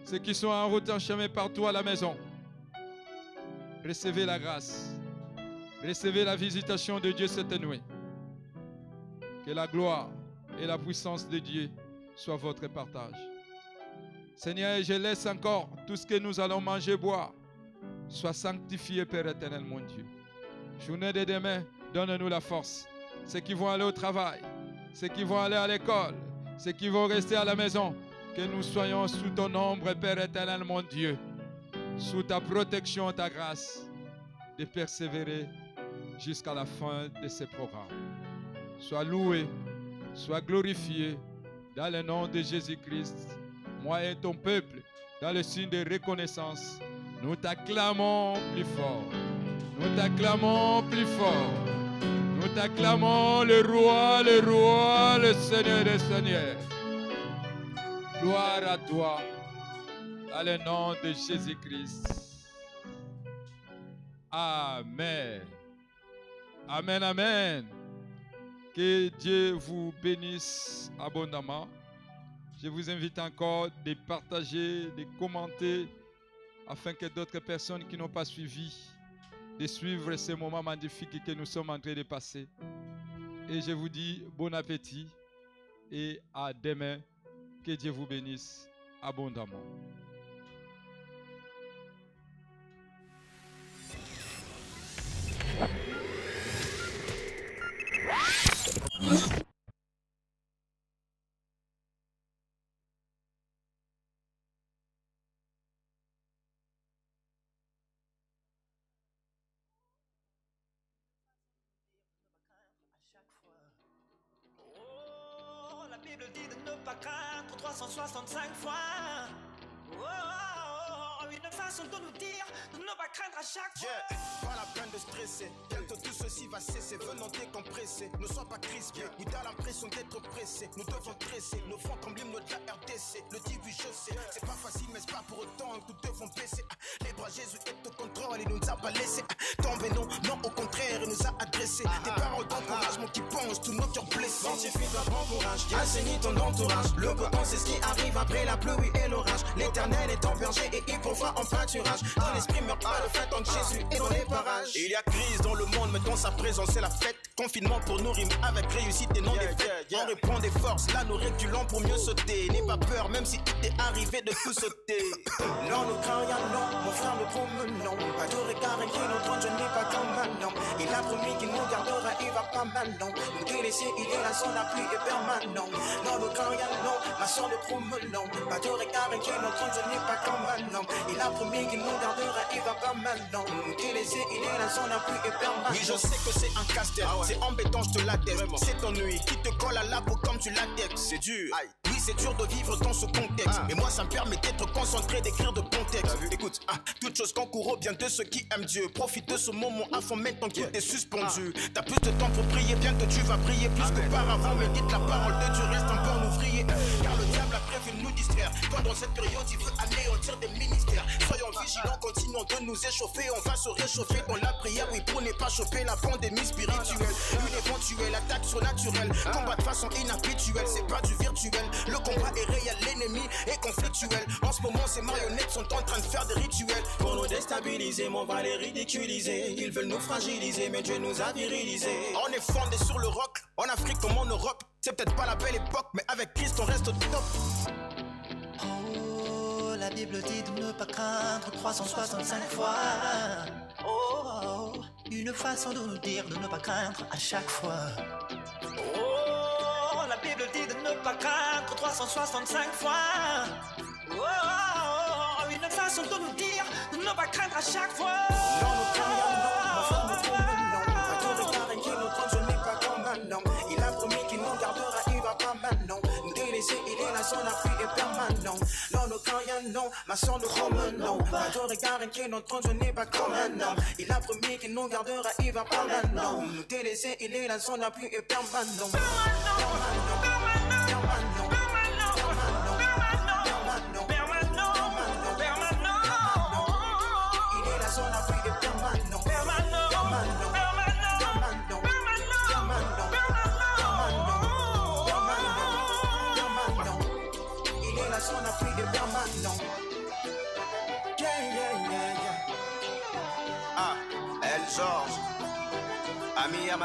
ceux qui sont en route en chemin partout à la maison. Recevez la grâce. Recevez la visitation de Dieu cette nuit. Que la gloire et la puissance de Dieu soient votre partage. Seigneur, je laisse encore tout ce que nous allons manger, boire, soit sanctifié, Père éternel, mon Dieu. Journée de demain, donne-nous la force. Ceux qui vont aller au travail, ceux qui vont aller à l'école, ceux qui vont rester à la maison, que nous soyons sous ton ombre, Père éternel, mon Dieu, sous ta protection, ta grâce, de persévérer jusqu'à la fin de ce programme. Sois loué, sois glorifié dans le nom de Jésus-Christ. Moi et ton peuple, dans le signe de reconnaissance, nous t'acclamons plus fort. Nous t'acclamons plus fort. Nous t'acclamons le roi, le roi, le Seigneur des Seigneurs. Gloire à toi, dans le nom de Jésus-Christ. Amen. Amen, amen. Que Dieu vous bénisse abondamment. Je vous invite encore de partager, de commenter, afin que d'autres personnes qui n'ont pas suivi, de suivre ces moments magnifiques que nous sommes en train de passer. Et je vous dis bon appétit et à demain. Que Dieu vous bénisse abondamment. 365 fois. Oh, oh, oh, une façon de nous dire de ne pas craindre à chaque fois. La peine de stresser. Ceci va cesser. Venons décompresser. Ne sois pas crispé. Oui, t'as l'impression d'être pressé. Nous devons tresser. Nos fronts comme l'hymne de la RDC. Le début, je sais. C'est pas facile, mais c'est pas pour autant que nous devons baisser. Ah, Les bras, Jésus est au contrôle. Il nous a pas laissé ah, tomber. Non, non, au contraire, il nous a adressé. Des paroles d'encouragement qui pensent tous nos cœurs blessés. Sanctifie ton bon courage. Assainis ton entourage. Le beau c'est ce qui arrive après la pluie et l'orage. L'éternel est ton berger et il pourvoit en pâturage. Ton esprit meurt pas, le fait pendant que Jésus est dans les parages. Il y a crise dans le monde, mais dans sa présence c'est la fête. Confinement pour nous rime avec réussite et non des fêtes. On reprend des forces, là nous reculons pour mieux sauter. N'aie pas peur, même si il t'est arrivé de tout sauter. Non, nous rien, non, mon frère nous promenons. Pas de regard qui nous trône, je n'ai pas comme un homme. Il a promis qu'il nous gardera, il va pas maintenant. Nous délaisser, il est là, son appui est permanent. Non, nous rien, non, ma soeur nous promenons. Pas de regard qui nous trône, je n'ai pas comme un homme. Il a promis qu'il nous gardera, il va pas maintenant. Nous délaisser, il est là, son appui est permanent. Oui, je sais que c'est un casse-tête, c'est embêtant, je te l'atteste. C'est ton nuit qui te colle à la peau comme tu latex. C'est dur. Oui, c'est dur de vivre dans ce contexte. Mais moi, ça me permet d'être concentré, d'écrire de bons textes. Écoute, ah, toute chose au bien de ceux qui aiment Dieu. Profite de ce moment à fond maintenant qu'il est suspendu. T'as plus de temps pour prier, bientôt tu vas prier plus qu'auparavant. Médite la parole de Dieu, reste un bon ouvrier. Car le diable nous distraire. Dans cette période, il veut anéantir des ministères. Soyons vigilants, continuons de nous échauffer. On va se réchauffer dans la prière, oui, pour ne pas choper la pandémie spirituelle. Une éventuelle attaque surnaturelle. Combat de façon inhabituelle, c'est pas du virtuel. Le combat est réel, l'ennemi est conflictuel. En ce moment, ces marionnettes sont en train de faire des rituels. Pour nous déstabiliser, mais on va les ridiculiser. Ils veulent nous fragiliser, mais Dieu nous a virilisés. On est fondé sur le rock, en Afrique comme en Europe. C'est peut-être pas la belle époque, mais avec Christ on reste au top. Oh, la Bible dit de ne pas craindre 365 fois. Oh, oh, une façon de nous dire de ne pas craindre à chaque fois. Oh, la Bible dit de ne pas craindre 365 fois. Oh, oh, oh, une façon de nous dire de ne pas craindre à chaque fois. Non, ma soeur nous promenons. Pas de regard et qui nous trompe, je n'ai pas comme un homme. Il a promis qu'il nous gardera, il va pas maintenant. Nous délaisser, il est là, son appui est permanent. Permanent, permanent, permanent. João, a minha